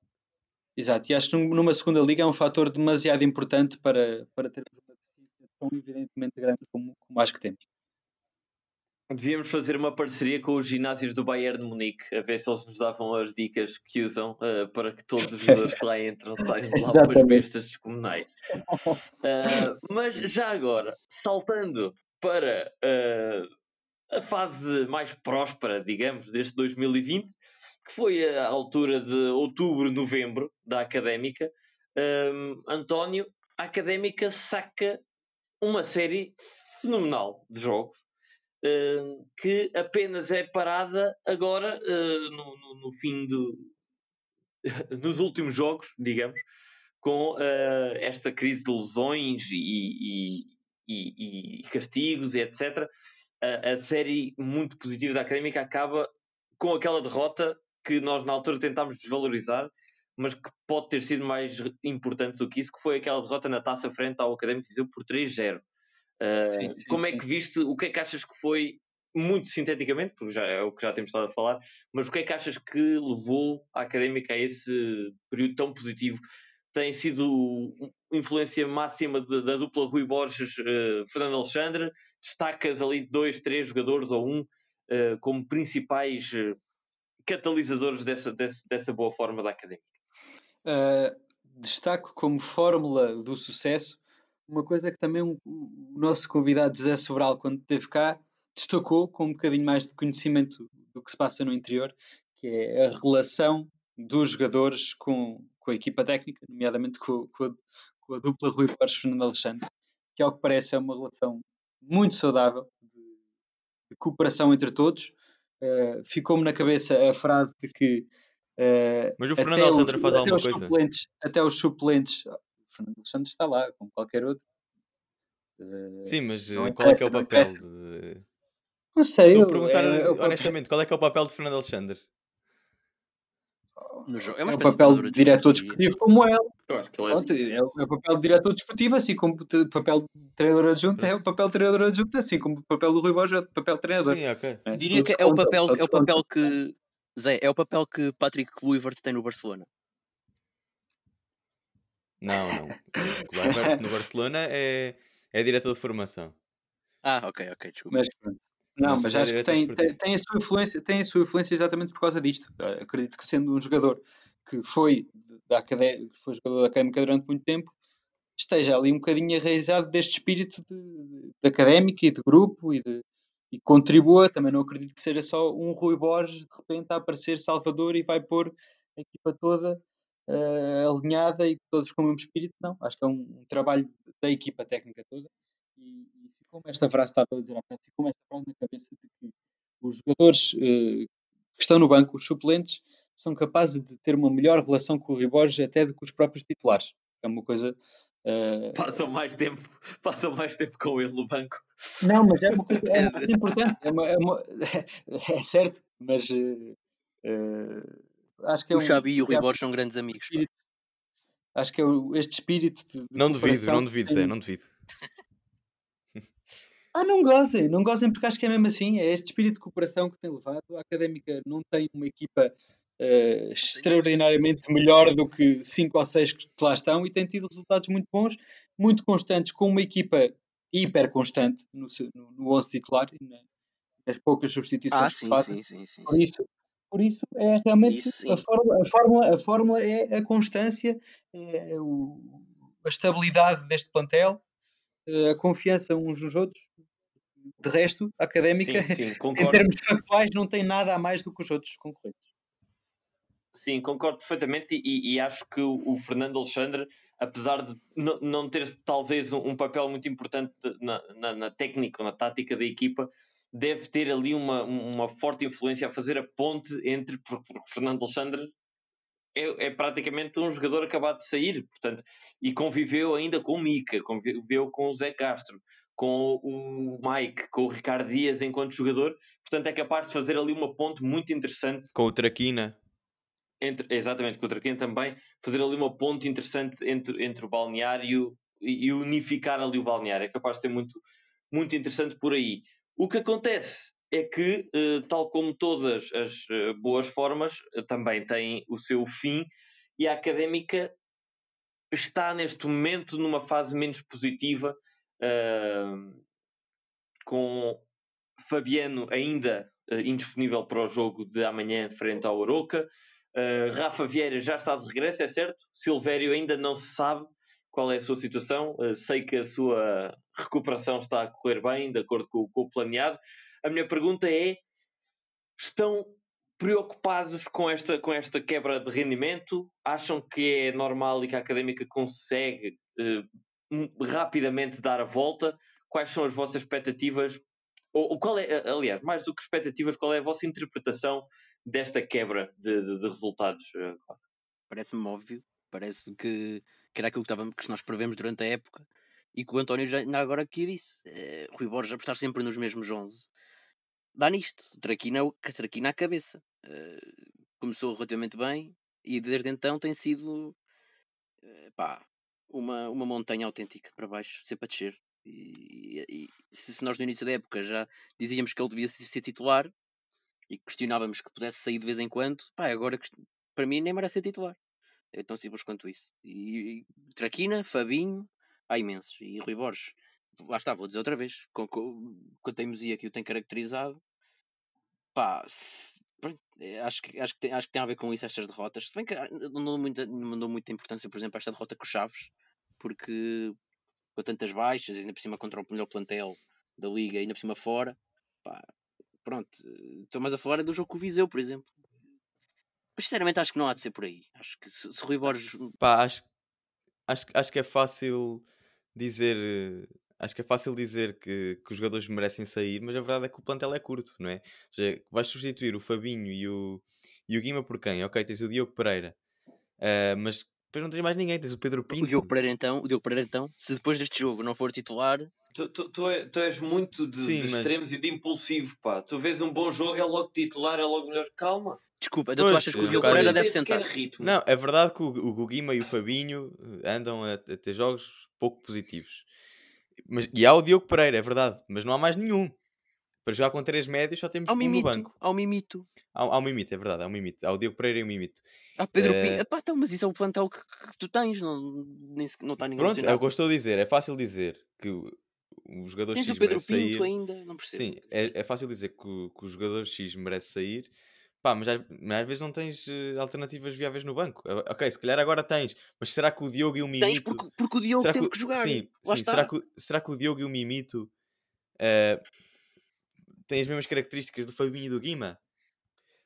Exato, e acho que numa segunda liga é um fator demasiado importante para, para termos uma deficiência tão evidentemente grande como, como acho que temos. Devíamos fazer uma parceria com os ginásios do Bayern de Munique, a ver se eles nos davam as dicas que usam uh, para que todos os jogadores que lá entram saiam de lá com as bestas descomunais. Uh, mas já agora, saltando para uh, a fase mais próspera, digamos, deste 2020, que foi a altura de outubro, novembro da Académica, um, António, a Académica saca uma série fenomenal de jogos uh, que apenas é parada agora uh, no, no, no, fim do. nos últimos jogos, digamos, com uh, esta crise de lesões e, e, e, e castigos e etc. A, a, série muito positiva da Académica acaba com aquela derrota que nós na altura tentámos desvalorizar, mas que pode ter sido mais importante do que isso, que foi aquela derrota na taça frente ao Académico Viseu por 3-0. Uh, sim, sim, como é sim. é que viste, o que é que achas que foi, muito sinteticamente, porque já é o que já temos estado a falar, mas o que é que achas que levou a Académica a esse período tão positivo? Tem sido influência máxima de, da dupla Rui Borges, uh, Fernando Alexandre, destacas ali dois, três jogadores ou um uh, como principais catalisadores dessa, dessa, dessa boa forma da Académica? destaco como fórmula do sucesso uma coisa que também o nosso convidado José Sobral, quando esteve cá, destacou com um bocadinho mais de conhecimento do que se passa no interior, que é a relação dos jogadores com, com a equipa técnica, nomeadamente com, com, a, com a, dupla Rui Borges Fernando Alexandre, que ao que parece é uma relação muito saudável de, de cooperação entre todos. Uh, Ficou-me na cabeça a frase de que uh, mas o Fernando Alexandre os, faz alguma coisa. Suplentes, até os suplentes Fernando Alexandre está lá, como qualquer outro. Uh, Sim, mas qual é que é o papel de. Não sei. Estou a perguntar é, honestamente, qual é que é o papel de Fernando Alexandre? No jogo. É, é o papel de diretor desportivo como ela. Eu acho que ele é... Pronto, é, o, é o papel de diretor desportivo, assim como o papel de treinador adjunto é o papel de treinador adjunto, assim como o papel do Rui Borges é o papel de treinador. Sim, ok. É, Diria que é o papel, é o papel que. Zé, é o papel que Patrick Kluivert tem no Barcelona. Não, não. Kluivert no Barcelona é, é diretor de formação. Ah, ok, ok, desculpa. Mas, não, mas acho que tem, tem, tem, a sua influência, tem a sua influência exatamente por causa disto. Uh, acredito que sendo um jogador que foi, da académica, foi jogador da académica durante muito tempo, esteja ali um bocadinho enraizado deste espírito de, de académica e de grupo e, de, e contribua. Também não acredito que seja só um Rui Borges de repente a aparecer Salvador e vai pôr a equipa toda uh, alinhada e todos com o mesmo espírito, não. Acho que é um, um trabalho da equipa técnica toda. E, ficou esta frase, estava a dizer há pouco, ficou esta frase na cabeça de que os jogadores uh, que estão no banco, os suplentes, são capazes de ter uma melhor relação com o Riborges até do que os próprios titulares. É uma coisa. Uh... Passam mais tempo, passam mais tempo com ele no banco. Não, mas é uma coisa, é coisa importante. É, uma, é, uma, é, certo, mas uh, acho que é o Xabi e o Rui Borges são grandes amigos. Espírito, acho que é este espírito de, de Não duvido, não duvido, Zé, não duvido. Ah, não gozem, não gozem porque acho que é mesmo assim, é este espírito de cooperação que tem levado. A Académica não tem uma equipa uh, extraordinariamente melhor do que 5 ou 6 que lá estão e tem tido resultados muito bons, muito constantes, com uma equipa hiper constante no, no, no 11 titular e nas poucas substituições ah, que sim, se fazem. Sim, sim, Por isso, por isso é realmente isso, a, fórmula, a, fórmula, a fórmula é a constância, é o, a estabilidade deste plantel, eh, a confiança uns nos outros. De resto, a académica, sim, sim, em termos factuais, não tem nada a mais do que os outros concorrentes. Sim, concordo perfeitamente e, e acho que o, o, Fernando Alexandre, apesar de não ter talvez um, um, papel muito importante na, na, na técnica, na tática da equipa, deve ter ali uma, uma forte influência a fazer a ponte entre, porque, porque Fernando Alexandre é, é, praticamente um jogador acabado de sair, portanto, e conviveu ainda com o Mica, conviveu com o Zé Castro, com o Mike, com o Ricardo Dias enquanto jogador, portanto é capaz de fazer ali uma ponte muito interessante. Com o Traquina. Entre, exatamente, com o Traquina também, fazer ali uma ponte interessante entre, entre o balneário e, e unificar ali o balneário, é capaz de ser muito, muito interessante por aí. O que acontece é que, uh, tal como todas as uh, boas formas, uh, também tem o seu fim e a académica está neste momento numa fase menos positiva, com Fabiano ainda indisponível para o jogo de amanhã frente ao Oroca. Rafa Vieira já está de regresso, é certo? Silvério ainda não se sabe qual é a sua situação. Uh, sei que a sua recuperação está a correr bem, de acordo com, com o planeado. A minha pergunta é: estão preocupados com esta, com esta quebra de rendimento? Acham que é normal e que a académica consegue uh, rapidamente dar a volta. Quais são as vossas expectativas? Ou, ou, qual é, aliás, mais do que expectativas, qual é a vossa interpretação desta quebra de, de, de resultados? Eh, Parece-me óbvio, parece que, que era aquilo que, estávamos, que nós prevemos durante a época e que o António já agora aqui disse. É, Rui Borges apostar sempre nos mesmos 11 dá nisto. Traquina, traquina cabeça. Uh, começou relativamente bem e desde então tem sido uh, pá, uma, uma montanha autêntica para baixo, sempre a descer. E, e, se nós no início da época já dizíamos que ele devia ser titular e questionávamos que pudesse sair de vez em quando, pá, agora para mim nem merece ser titular. É tão simples quanto isso. E, e Traquina, Fabinho, há imensos. E Rui Borges, lá está, vou dizer outra vez, com, com, com a teimosia que o tem caracterizado, pá, se, acho, que, acho, que tem, acho que tem a ver com isso estas derrotas. Se bem que ah, não dou, muita, não dou muita importância, por exemplo, a esta derrota com os Chaves, porque com tantas baixas, ainda por cima contra o melhor plantel da Liga, ainda por cima fora, pá, pronto, estou mais a falar do jogo com o Viseu, por exemplo. Mas sinceramente acho que não há de ser por aí. Acho que se, se Rui Borges. Pá, acho, acho, acho que é fácil dizer acho que é fácil dizer que, que os jogadores merecem sair, mas a verdade é que o plantel é curto, não é? Ou seja, vais substituir o Fabinho e o, e o Guima por quem? Ok, tens o Diogo Pereira, uh, mas depois não tens mais ninguém, tens o Pedro Pinto. O Diogo Pereira então, o Diogo Pereira então, se depois deste jogo não for titular... Tu, tu, tu, é, tu és muito de, Sim, de mas... extremos e de impulsivo, pá. Tu vês um bom jogo, é logo titular, é logo melhor. Calma. Desculpa, então tu achas que o Diogo Pereira deve sentar? Não, é verdade que o, o Guima e o Fabinho andam a, a ter jogos pouco positivos. Mas, e há o Diogo Pereira, é verdade, mas não há mais nenhum. Para jogar com três médios só temos um no banco. Há o Mimito. Há, há o Mimito, é verdade, há o Mimito. Há o Diogo Pereira e o Mimito. Há Pedro uh... Pinto. Epá, então, mas isso é o plantel que, que tu tens, não, nem, não está ninguém Pronto, é o que eu estou a dizer. É fácil dizer que o, jogador X o Pedro Pinto sair. ainda, não percebo. Sim, é, é fácil dizer que o, que o jogador X merece sair Pá, mas, às, mas às vezes não tens uh, alternativas viáveis no banco. Uh, ok, se calhar agora tens, mas será que o Diogo e o Mimito. Tens porque, porque o Diogo será tem que, que jogar. Sim, sim será, que, será que o Diogo e o Mimito uh, têm as mesmas características do Fabinho e do Guima?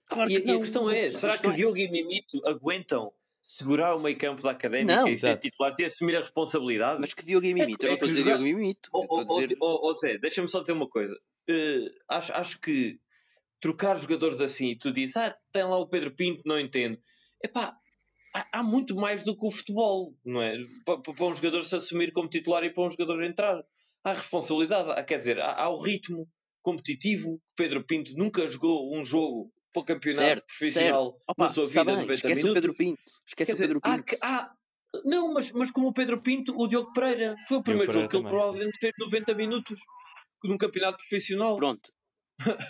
Claro e, e, a questão é: será que o é Diogo e o Mimito aguentam segurar o meio campo da académica não, e ser titulares e assumir a responsabilidade? Mas que Diogo e Mimito? É, eu não estou a dizer Diogo e Mimito. Dizer... oh, Zé, deixa-me só dizer uma coisa. Uh, acho, acho que trocar jogadores assim e tu dizes, ah, tem lá o Pedro Pinto, não entendo. Epá, há, há muito mais do que o futebol, não é? Para, para um jogador se assumir como titular e para um jogador entrar. Há responsabilidade, há, quer dizer, há, há, o ritmo competitivo. Pedro Pinto nunca jogou um jogo para o campeonato certo, profissional certo. Opa, na sua vida, bem, 90 esquece minutos. O Pedro Pinto. Esquece dizer, o Pedro Pinto. Há, há, não, mas, mas como o Pedro Pinto, o Diogo Pereira foi o primeiro jogo que ele provavelmente fez 90 minutos num campeonato profissional. Pronto,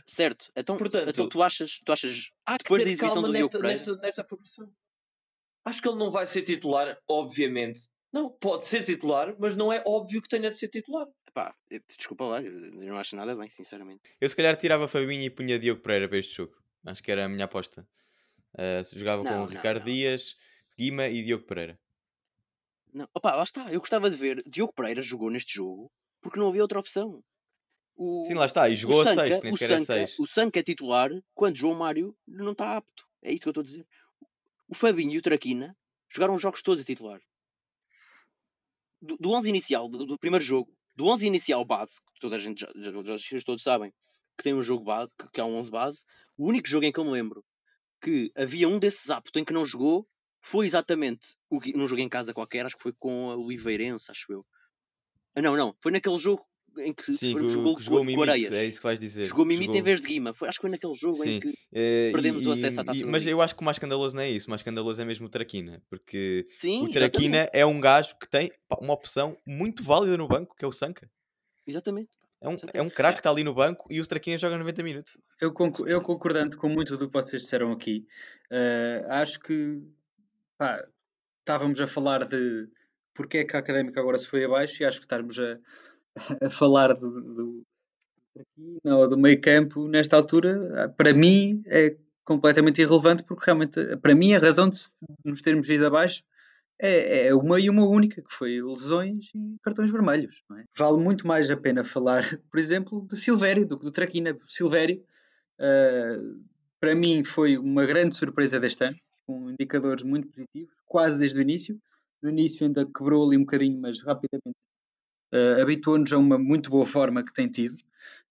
Certo. Então, Portanto, então tu achas, tu achas depois da exibição do nesta, nesta, nesta progressão. Acho que ele não vai ser titular, obviamente. Não, pode ser titular, mas não é óbvio que tenha de ser titular. Epá, desculpa lá, eu não acho nada bem, sinceramente. Eu se calhar tirava Fabinho e punha Diogo Pereira para este jogo. Acho que era a minha aposta. Uh, jogava não, com não, Ricardo não. Dias, Guima e Diogo Pereira. Não, opa, lá está. Eu gostava de ver. Diogo Pereira jogou neste jogo porque não havia outra opção. O, Sim, lá está, e jogou a 6, nem sequer a 6. O Sanca é titular quando João Mário não está apto. É isso que eu estou a dizer. O Fabinho e o Traquina jogaram os jogos todos a titular. Do, do 11 inicial, do, do, primeiro jogo, do 11 inicial base, que toda a gente já, já, já todos sabem que tem um jogo base, que, que é um 11 base, o único jogo em que eu me lembro que havia um desses aptos em que não jogou foi exatamente o, num jogo em casa qualquer, acho que foi com a Oliveirense, acho eu. Ah, não, não, foi naquele jogo em que Sim, foi, jogou, que jogou Mimito, Areias. é isso que vais dizer. Jogou Mimito jogou... em vez de Guima. Foi, acho que foi naquele jogo Sim. em que uh, perdemos e, o acesso à taça. E, mas eu acho que o mais escandaloso não é isso. O mais escandaloso é mesmo o Traquina. Porque Sim, o Traquina exatamente. é um gajo que tem uma opção muito válida no banco, que é o Sanca. Exatamente. É um, é um craque que está ali no banco e o Traquina joga 90 minutos. Eu, conc eu concordando com muito do que vocês disseram aqui, uh, acho que pá, estávamos a falar de porque é que a Académica agora se foi abaixo e acho que estarmos a, a falar do, não, do meio campo nesta altura, para mim é completamente irrelevante porque realmente, para mim, a razão de nos termos ido abaixo é, é uma e uma única, que foi lesões e cartões vermelhos. É? Vale muito mais a pena falar, por exemplo, de Silvério do que do Traquina. Silvério, uh, para mim, foi uma grande surpresa deste ano, com indicadores muito positivos, quase desde o início. no início ainda quebrou ali um bocadinho, mas rapidamente uh, habituou-nos a uma muito boa forma que tem tido.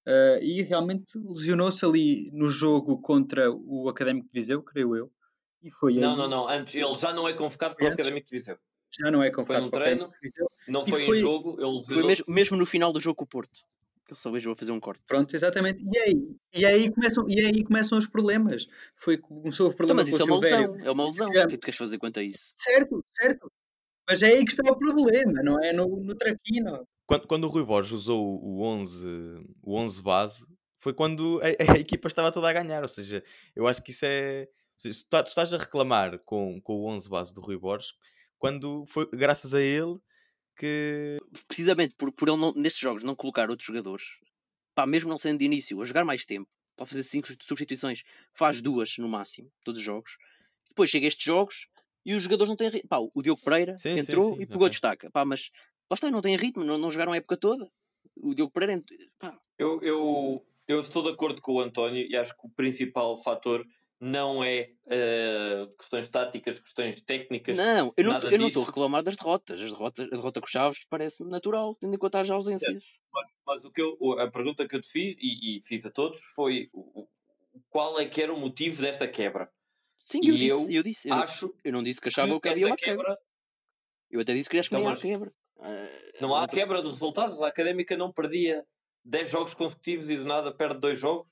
Uh, e realmente lesionou-se ali no jogo contra o Académico de Viseu, creio eu. E foi não, aí... não, não, antes ele já não é convocado para o Académico de Viseu. Já não é convocado foi num treino, não foi, foi, em jogo, ele foi mesmo, mesmo no final do jogo com o Porto. Ele só veio a fazer um corte. Pronto, exatamente. E aí, e aí, começam, e aí começam os problemas. Foi, começou o problema então, mas isso é uma lesão. É uma lesão. O que é que tu queres fazer quanto a isso? Certo, certo. Mas é aí que está o problema, não é no, no traquino. Quando, quando o Rui Borges usou o 11, o 11 base, foi quando a, a, equipa estava toda a ganhar. Ou seja, eu acho que isso é. Seja, tu, tu, estás a reclamar com, com o 11 base do Rui Borges quando foi graças a ele que. Precisamente por, por ele não, nestes jogos não colocar outros jogadores, pá, mesmo não sendo de início, a jogar mais tempo, pode fazer 5 substituições, faz duas no máximo, todos os jogos. Depois chega estes jogos e os jogadores não têm ritmo. Pá, o Diogo Pereira sim, entrou sim, sim, e pegou okay. destaca. Pá, mas lá está, não tem ritmo, não, não jogaram a época toda. O Diogo Pereira. Pá. Eu, eu, eu estou de acordo com o António e acho que o principal fator não é uh, questões táticas, questões técnicas. Não, eu não, eu não estou a reclamar das derrotas. As derrotas. A derrota com os Chaves parece-me natural, tendo em conta as ausências. Mas, mas, o que eu, a pergunta que eu te fiz e, e fiz a todos foi qual é que era o motivo desta quebra? Sim, eu, disse, eu, eu disse. Eu, acho eu não disse que achava que, havia uma quebra. quebra. Eu até disse que acho que então, não há quebra. Não há quebra de resultados. A académica não perdia 10 jogos consecutivos e do nada perde 2 jogos.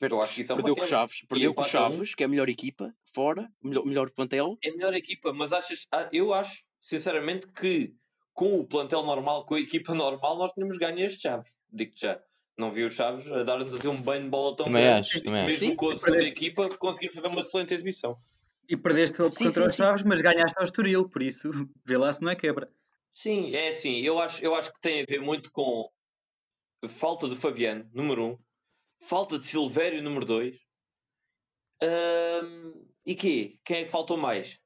Eu acho que isso é perdeu com Chaves, perdeu com Chaves, que é a melhor equipa, fora, melhor, melhor plantel. É a melhor equipa, mas achas, ah, eu acho, sinceramente, que com o plantel normal, com a equipa normal, nós tínhamos ganho este Chaves. Digo-te já. Não vi o Chaves a dar-nos assim um banho de bola tão também grande. Acho, também Mesmo acho. com a segunda equipa, conseguir fazer uma excelente exibição. E perdeste sim, contra os Chaves, mas ganhaste ao Estoril, por isso vê lá se não é quebra. Sim, é assim. Eu acho, eu acho que tem a ver muito com falta de Fabiano, número 1, um, falta de Silvério, número 2. Um, e quê? Quem é que faltou mais?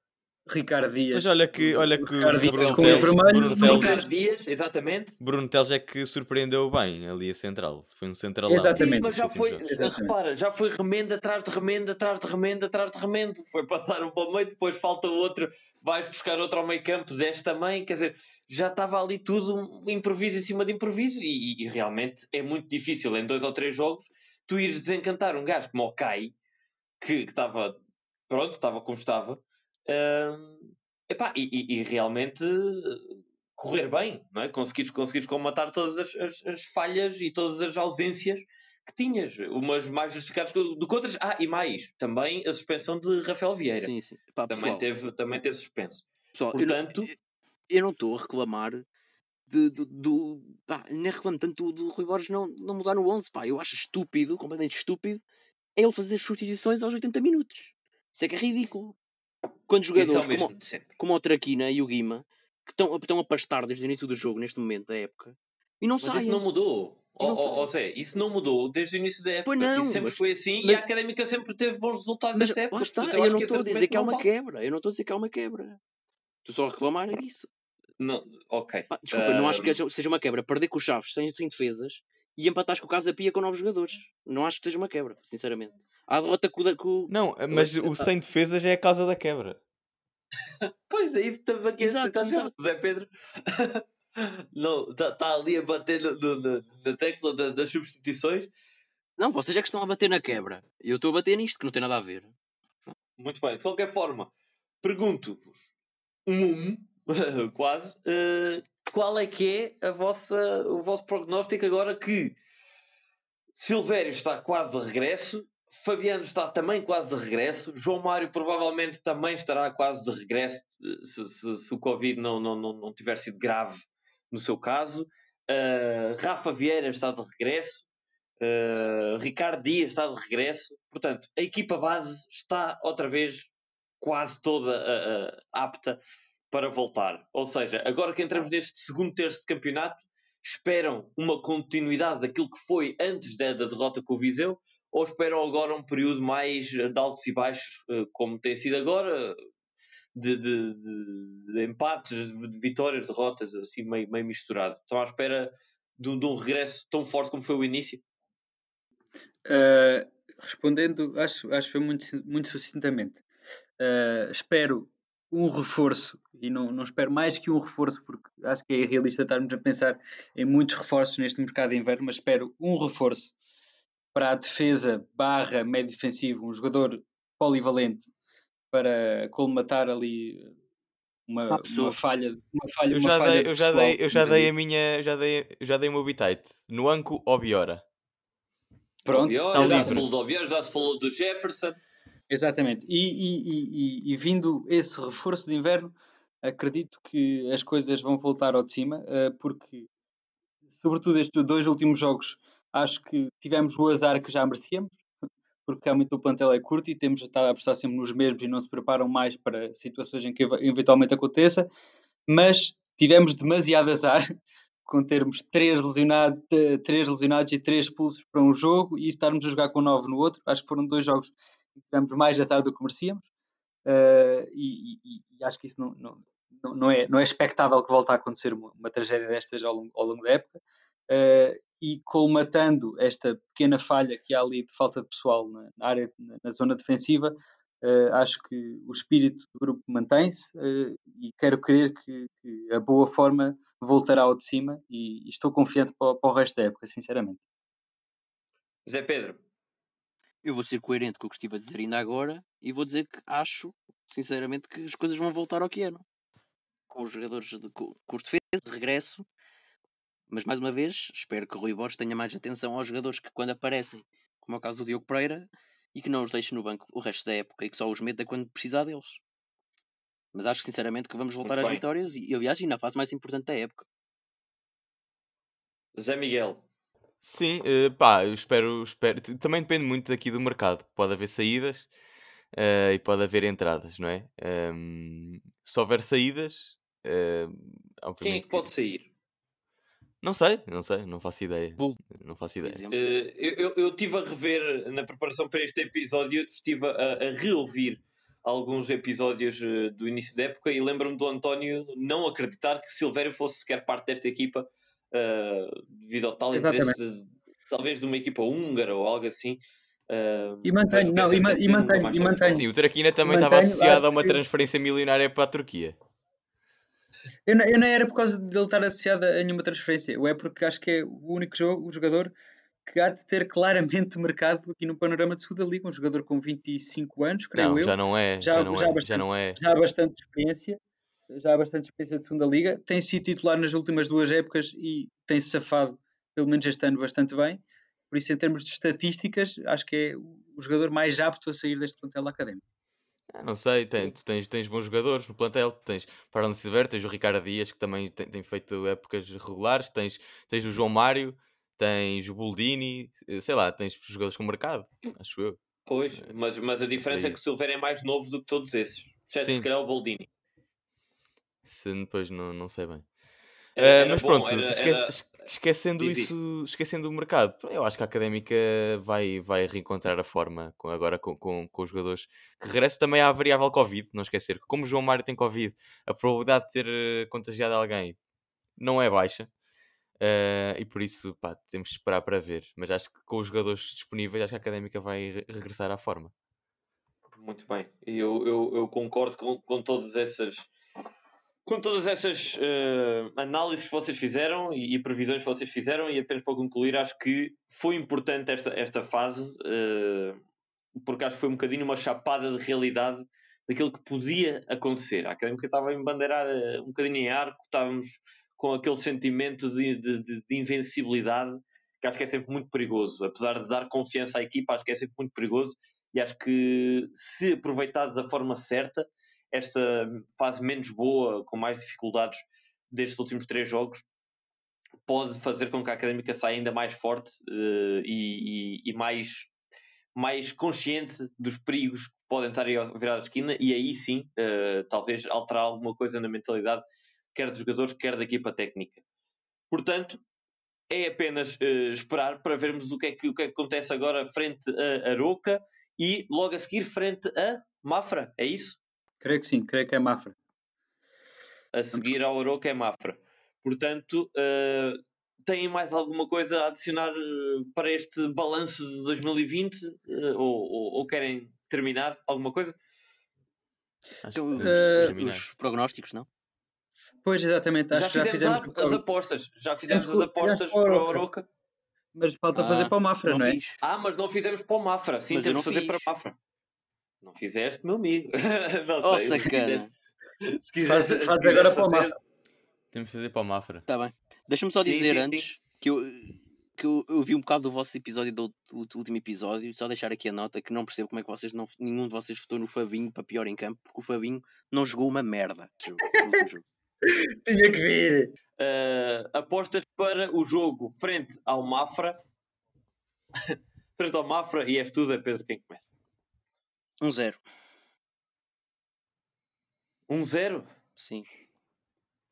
Ricardo Dias. Mas olha que, olha que Bruno, Teles, Bruno Teles, Ricardo Dias, exatamente. Bruno Teles é que surpreendeu bem ali a central. Foi um central Exatamente. Sim, mas já foi, exatamente. repara, já foi remenda atrás de remenda, atrás de remenda, atrás de remenda. Foi passar um para o meio, depois falta outro, vais buscar outro ao meio campo, deste também, quer dizer, já estava ali tudo um improviso em cima de improviso e, e, realmente é muito difícil em dois ou três jogos tu ires desencantar um gajo como o Kai, que estava, pronto, estava como estava, epá, e, e, realmente correr bem, não é? Conseguires, conseguires comatar todas as, as, as, falhas e todas as ausências que tinhas, umas mais justificadas do que outras. Ah, e mais, também a suspensão de Rafael Vieira. Sim, sim. Pá, também, teve, também teve suspenso. Pessoal, Portanto, eu, não estou a reclamar de, de, do. Pá, nem reclamo tanto do, do Rui Borges não, não mudar no 11. Pá, eu acho estúpido, completamente estúpido, é ele fazer substituições aos 80 minutos. Isso é que é ridículo. Quando é jogadores como, como o Traquina e o Guima, que estão, estão a pastar desde o início do jogo, neste momento da época, e não Mas isso não mudou. Ou seja, isso não mudou desde o início da época. Pois não, isso sempre mas, foi assim mas, e a académica sempre teve bons resultados mas, nesta época. Está, eu, eu não estou a dizer que há uma quebra. Eu não estou a dizer que há uma quebra. Estou só a reclamar disso. Não, ok. Ah, desculpa, não acho que seja uma quebra. Perder com os Chaves sem, sem defesas e empatares com o Casa Pia com novos jogadores. Não acho que seja uma quebra, sinceramente. Há a derrota com, com... Não, mas o sem defesas é a causa da quebra. pois é, isso estamos aqui exato, a exato. Zé Pedro. está tá ali a bater no, no, na tecla da, das substituições. Não, vocês é que estão a bater na quebra. Eu estou a bater nisto, que não tem nada a ver. Muito bem, de qualquer forma, pergunto-vos um, quase, uh, qual é que é a vossa, o vosso prognóstico agora que Silvério está quase de regresso, Fabiano está também quase de regresso, João Mário provavelmente também estará quase de regresso eh, se, se, se o Covid não, não, não, não tiver sido grave no seu caso. Uh, Rafa Vieira está de regresso, uh, Ricardo Dias está de regresso. Portanto, a equipa base está outra vez quase toda uh, apta para voltar. Ou seja, agora que entramos neste segundo terço de campeonato, esperam uma continuidade daquilo que foi antes da, da derrota com o Viseu ou esperam agora um período mais de altos e baixos, como tem sido agora, de, de, de, de empates, de vitórias, derrotas, assim meio, meio misturado. Estão à espera de, de, um regresso tão forte como foi o início? Uh, respondendo, acho, acho que foi muito, muito sucintamente. Uh, espero um reforço, e não, não espero mais que um reforço, porque acho que é irrealista estarmos a pensar em muitos reforços neste mercado de inverno, mas espero um reforço para a defesa barra médio defensivo, um jogador polivalente para colmatar ali uma, uma falha, uma falha, eu já uma falha dei, eu já pessoal, dei, eu já dei a minha, já dei, já dei o meu bitite. No Anco Obiora. Pronto, Obiora, está já livre. se falou do Obiora, já se falou do Jefferson. Exatamente. E, e, e, e, vindo esse reforço de inverno, acredito que as coisas vão voltar ao de cima, eh, porque, sobretudo estes dois últimos jogos, acho que tivemos o azar que já merecíamos, porque realmente o plantel é curto e temos estado a apostar sempre nos mesmos e não se preparam mais para situações em que eventualmente aconteça, mas tivemos demasiado azar com termos três lesionados, três lesionados e três expulsos para um jogo e estarmos a jogar com nove no outro. Acho que foram dois jogos que tivemos mais azar do que merecíamos uh, e, e, e, acho que isso não, não, não, é, não é expectável que volte a acontecer uma, uma tragédia destas ao longo, ao longo da época. Uh, e colmatando esta pequena falha que há ali de falta de pessoal na, na área, na, na, zona defensiva, uh, acho que o espírito do grupo mantém-se uh, e quero crer que, que, a boa forma voltará ao de cima e, e estou confiante para, para, o resto da época, sinceramente. Zé Pedro. Eu vou ser coerente com o que estive a dizer ainda agora e vou dizer que acho, sinceramente, que as coisas vão voltar ao que eram. Com os jogadores de curto defesa, de regresso, mas mais uma vez, espero que o Rui Borges tenha mais atenção aos jogadores que quando aparecem, como é o caso do Diogo Pereira, e que não os deixe no banco o resto da época e que só os meta quando precisar deles. Mas acho sinceramente que vamos voltar Muito às bem. vitórias e, aliás, e na fase mais importante da época. Zé Miguel. Sim, uh, pá, eu espero, espero. Também depende muito aqui do mercado. Pode haver saídas uh, e pode haver entradas, não é? Um, se houver saídas. Uh, Quem é que pode sair? Não sei, não sei, não faço ideia. Não faço ideia. Uh, eu, eu estive a rever na preparação para este episódio, estive a, a reouvir alguns episódios uh, do início da época e lembro-me do António não acreditar que Silvério fosse sequer parte desta equipa uh, devido ao tal Exatamente. interesse de, talvez de uma equipa húngara ou algo assim. Uh, e mantenho, não, e, e mantenho, e mantenho. Sim, o Traquina também estava associado a uma transferência milionária para a Turquia. Eu não, eu não era por causa dele estar associado a nenhuma transferência, ou é porque acho que é o único jogo, o jogador que há de ter claramente mercado aqui no panorama de segunda liga, um jogador com 25 anos, creio não, eu. Já não é, já, já não, já é, bastante, já não é. Já há bastante experiência, já há bastante experiência de segunda liga, tem sido titular nas últimas duas épocas e tem-se safado, pelo menos este ano, bastante bem. Por isso, em termos de estatísticas, acho que é o jogador mais apto a sair deste plantel académico. Ah, não sei, tem, tu tens, tens bons jogadores no plantel, tens para Silver, tens o Ricardo Dias que também tem, tem, feito épocas regulares, tens, tens o João Mário, tens o Boldini, sei lá, tens jogadores com mercado, acho eu. Pois, eh, mas, mas a diferença é que o Silver é mais novo do que todos esses. Se calhar o Boldini. Se depois não, não sei bem. Era, uh, mas bom, pronto, era, esque era... esquecendo isso, esquecendo o mercado, eu acho que a Académica vai, vai reencontrar a forma com, agora com, com, com os jogadores que regressam também à variável Covid, não esquecer que como o João Mário tem Covid, a probabilidade de ter eh, contagiado alguém não é baixa. Uh, e por isso pá, temos de esperar para ver. Mas acho que com os jogadores disponíveis, acho que a Académica vai regressar à forma. Muito bem, eu, eu, eu concordo com, com todas essas com todas essas uh, análises que vocês fizeram e, e, previsões que vocês fizeram, e apenas para concluir, acho que foi importante esta, esta fase, uh, porque acho que foi um bocadinho uma chapada de realidade daquilo que podia acontecer. A académica estava a embandeirar uh, um bocadinho em arco, estávamos com aquele sentimento de, de, de, de, invencibilidade que acho que é sempre muito perigoso. Apesar de dar confiança à equipa, acho que é sempre muito perigoso e acho que se aproveitado da forma certa esta fase menos boa, com mais dificuldades destes últimos três jogos, pode fazer com que a académica saia ainda mais forte uh, e, e, e, mais, mais consciente dos perigos que podem estar aí virar a esquina, e aí sim, uh, talvez alterar alguma coisa na mentalidade, quer dos jogadores, quer da equipa técnica. Portanto, é apenas uh, esperar para vermos o que, é que, o que é que acontece agora frente a Aroca e logo a seguir frente a Mafra, é isso? Creio que sim, creio que é Mafra. A seguir ao Oroca é Mafra. Portanto, uh, têm mais alguma coisa a adicionar eh, para este balanço de 2020? Uh, eh, ou, ou, ou, querem terminar alguma coisa? Então, os, uh, os, prognósticos, não? Pois, exatamente. Acho já, já fizemos a, as apostas. Já fizemos as apostas para o Oroca. Mas falta ah, fazer para o Mafra, não, não é? Ah, mas não fizemos para o Mafra. Sim, mas temos de fazer fiz. para o Mafra. Não fizeste, meu amigo. não oh, sei, sacana. Se quiseres, faz, faz agora para o Mafra. Temos de fazer para o Mafra. Está bem. Deixa-me só dizer sim, antes sim. que eu que eu, eu, vi um bocado do vosso episódio, do, do, do, último episódio, só deixar aqui a nota que não percebo como é que vocês não, nenhum de vocês votou no Fabinho para pior em campo, porque o Fabinho não jogou uma merda. Tinha que vir. Uh, apostas para o jogo frente ao Mafra. frente ao Mafra e F2 é Pedro quem começa. 1-0. Um 1-0? Um Sim.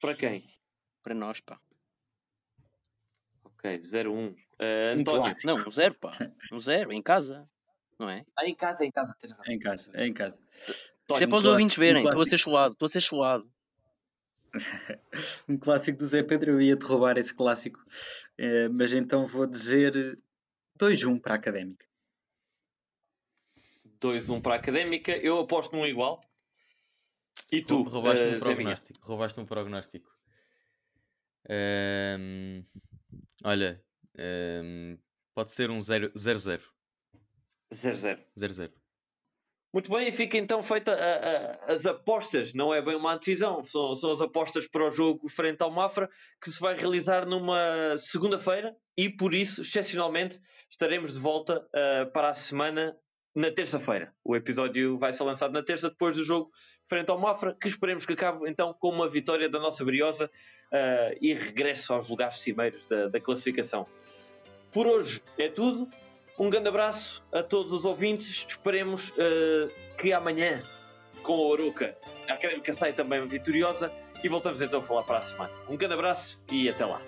Para quem? Para nós, pá. Ok, 0-1. Um. Uh, António. Não, um 0, pá. Um 0, em casa. Não é? Ah, em casa, em casa. É em casa, é em casa. Isto é para os ouvintes verem, estou a ser chuado, estou a ser chuado. um clássico do Zé Pedro, eu ia-te roubar esse clássico, uh, mas então vou dizer 2-1 para a Académica. 2-1 para a Académica, eu aposto num igual. E tu? Roubaste uh, um prognóstico. Roubaste um prognóstico. Um, olha, um, pode ser um 0-0. 0-0. 0-0. Muito bem, e fica então feita a, a, as apostas, não é bem uma antevisão, são, são as apostas para o jogo frente ao Mafra, que se vai realizar numa segunda-feira e por isso, excepcionalmente, estaremos de volta uh, para a semana na terça-feira. O episódio vai ser lançado na terça, depois do jogo frente ao Mafra, que esperemos que acabe então com uma vitória da nossa Briosa uh, e regresso aos lugares cimeiros da, da classificação. Por hoje é tudo. Um grande abraço a todos os ouvintes. Esperemos uh, que amanhã, com a Oruca, a Académica saia também vitoriosa e voltamos então a falar para a semana. Um grande abraço e até lá.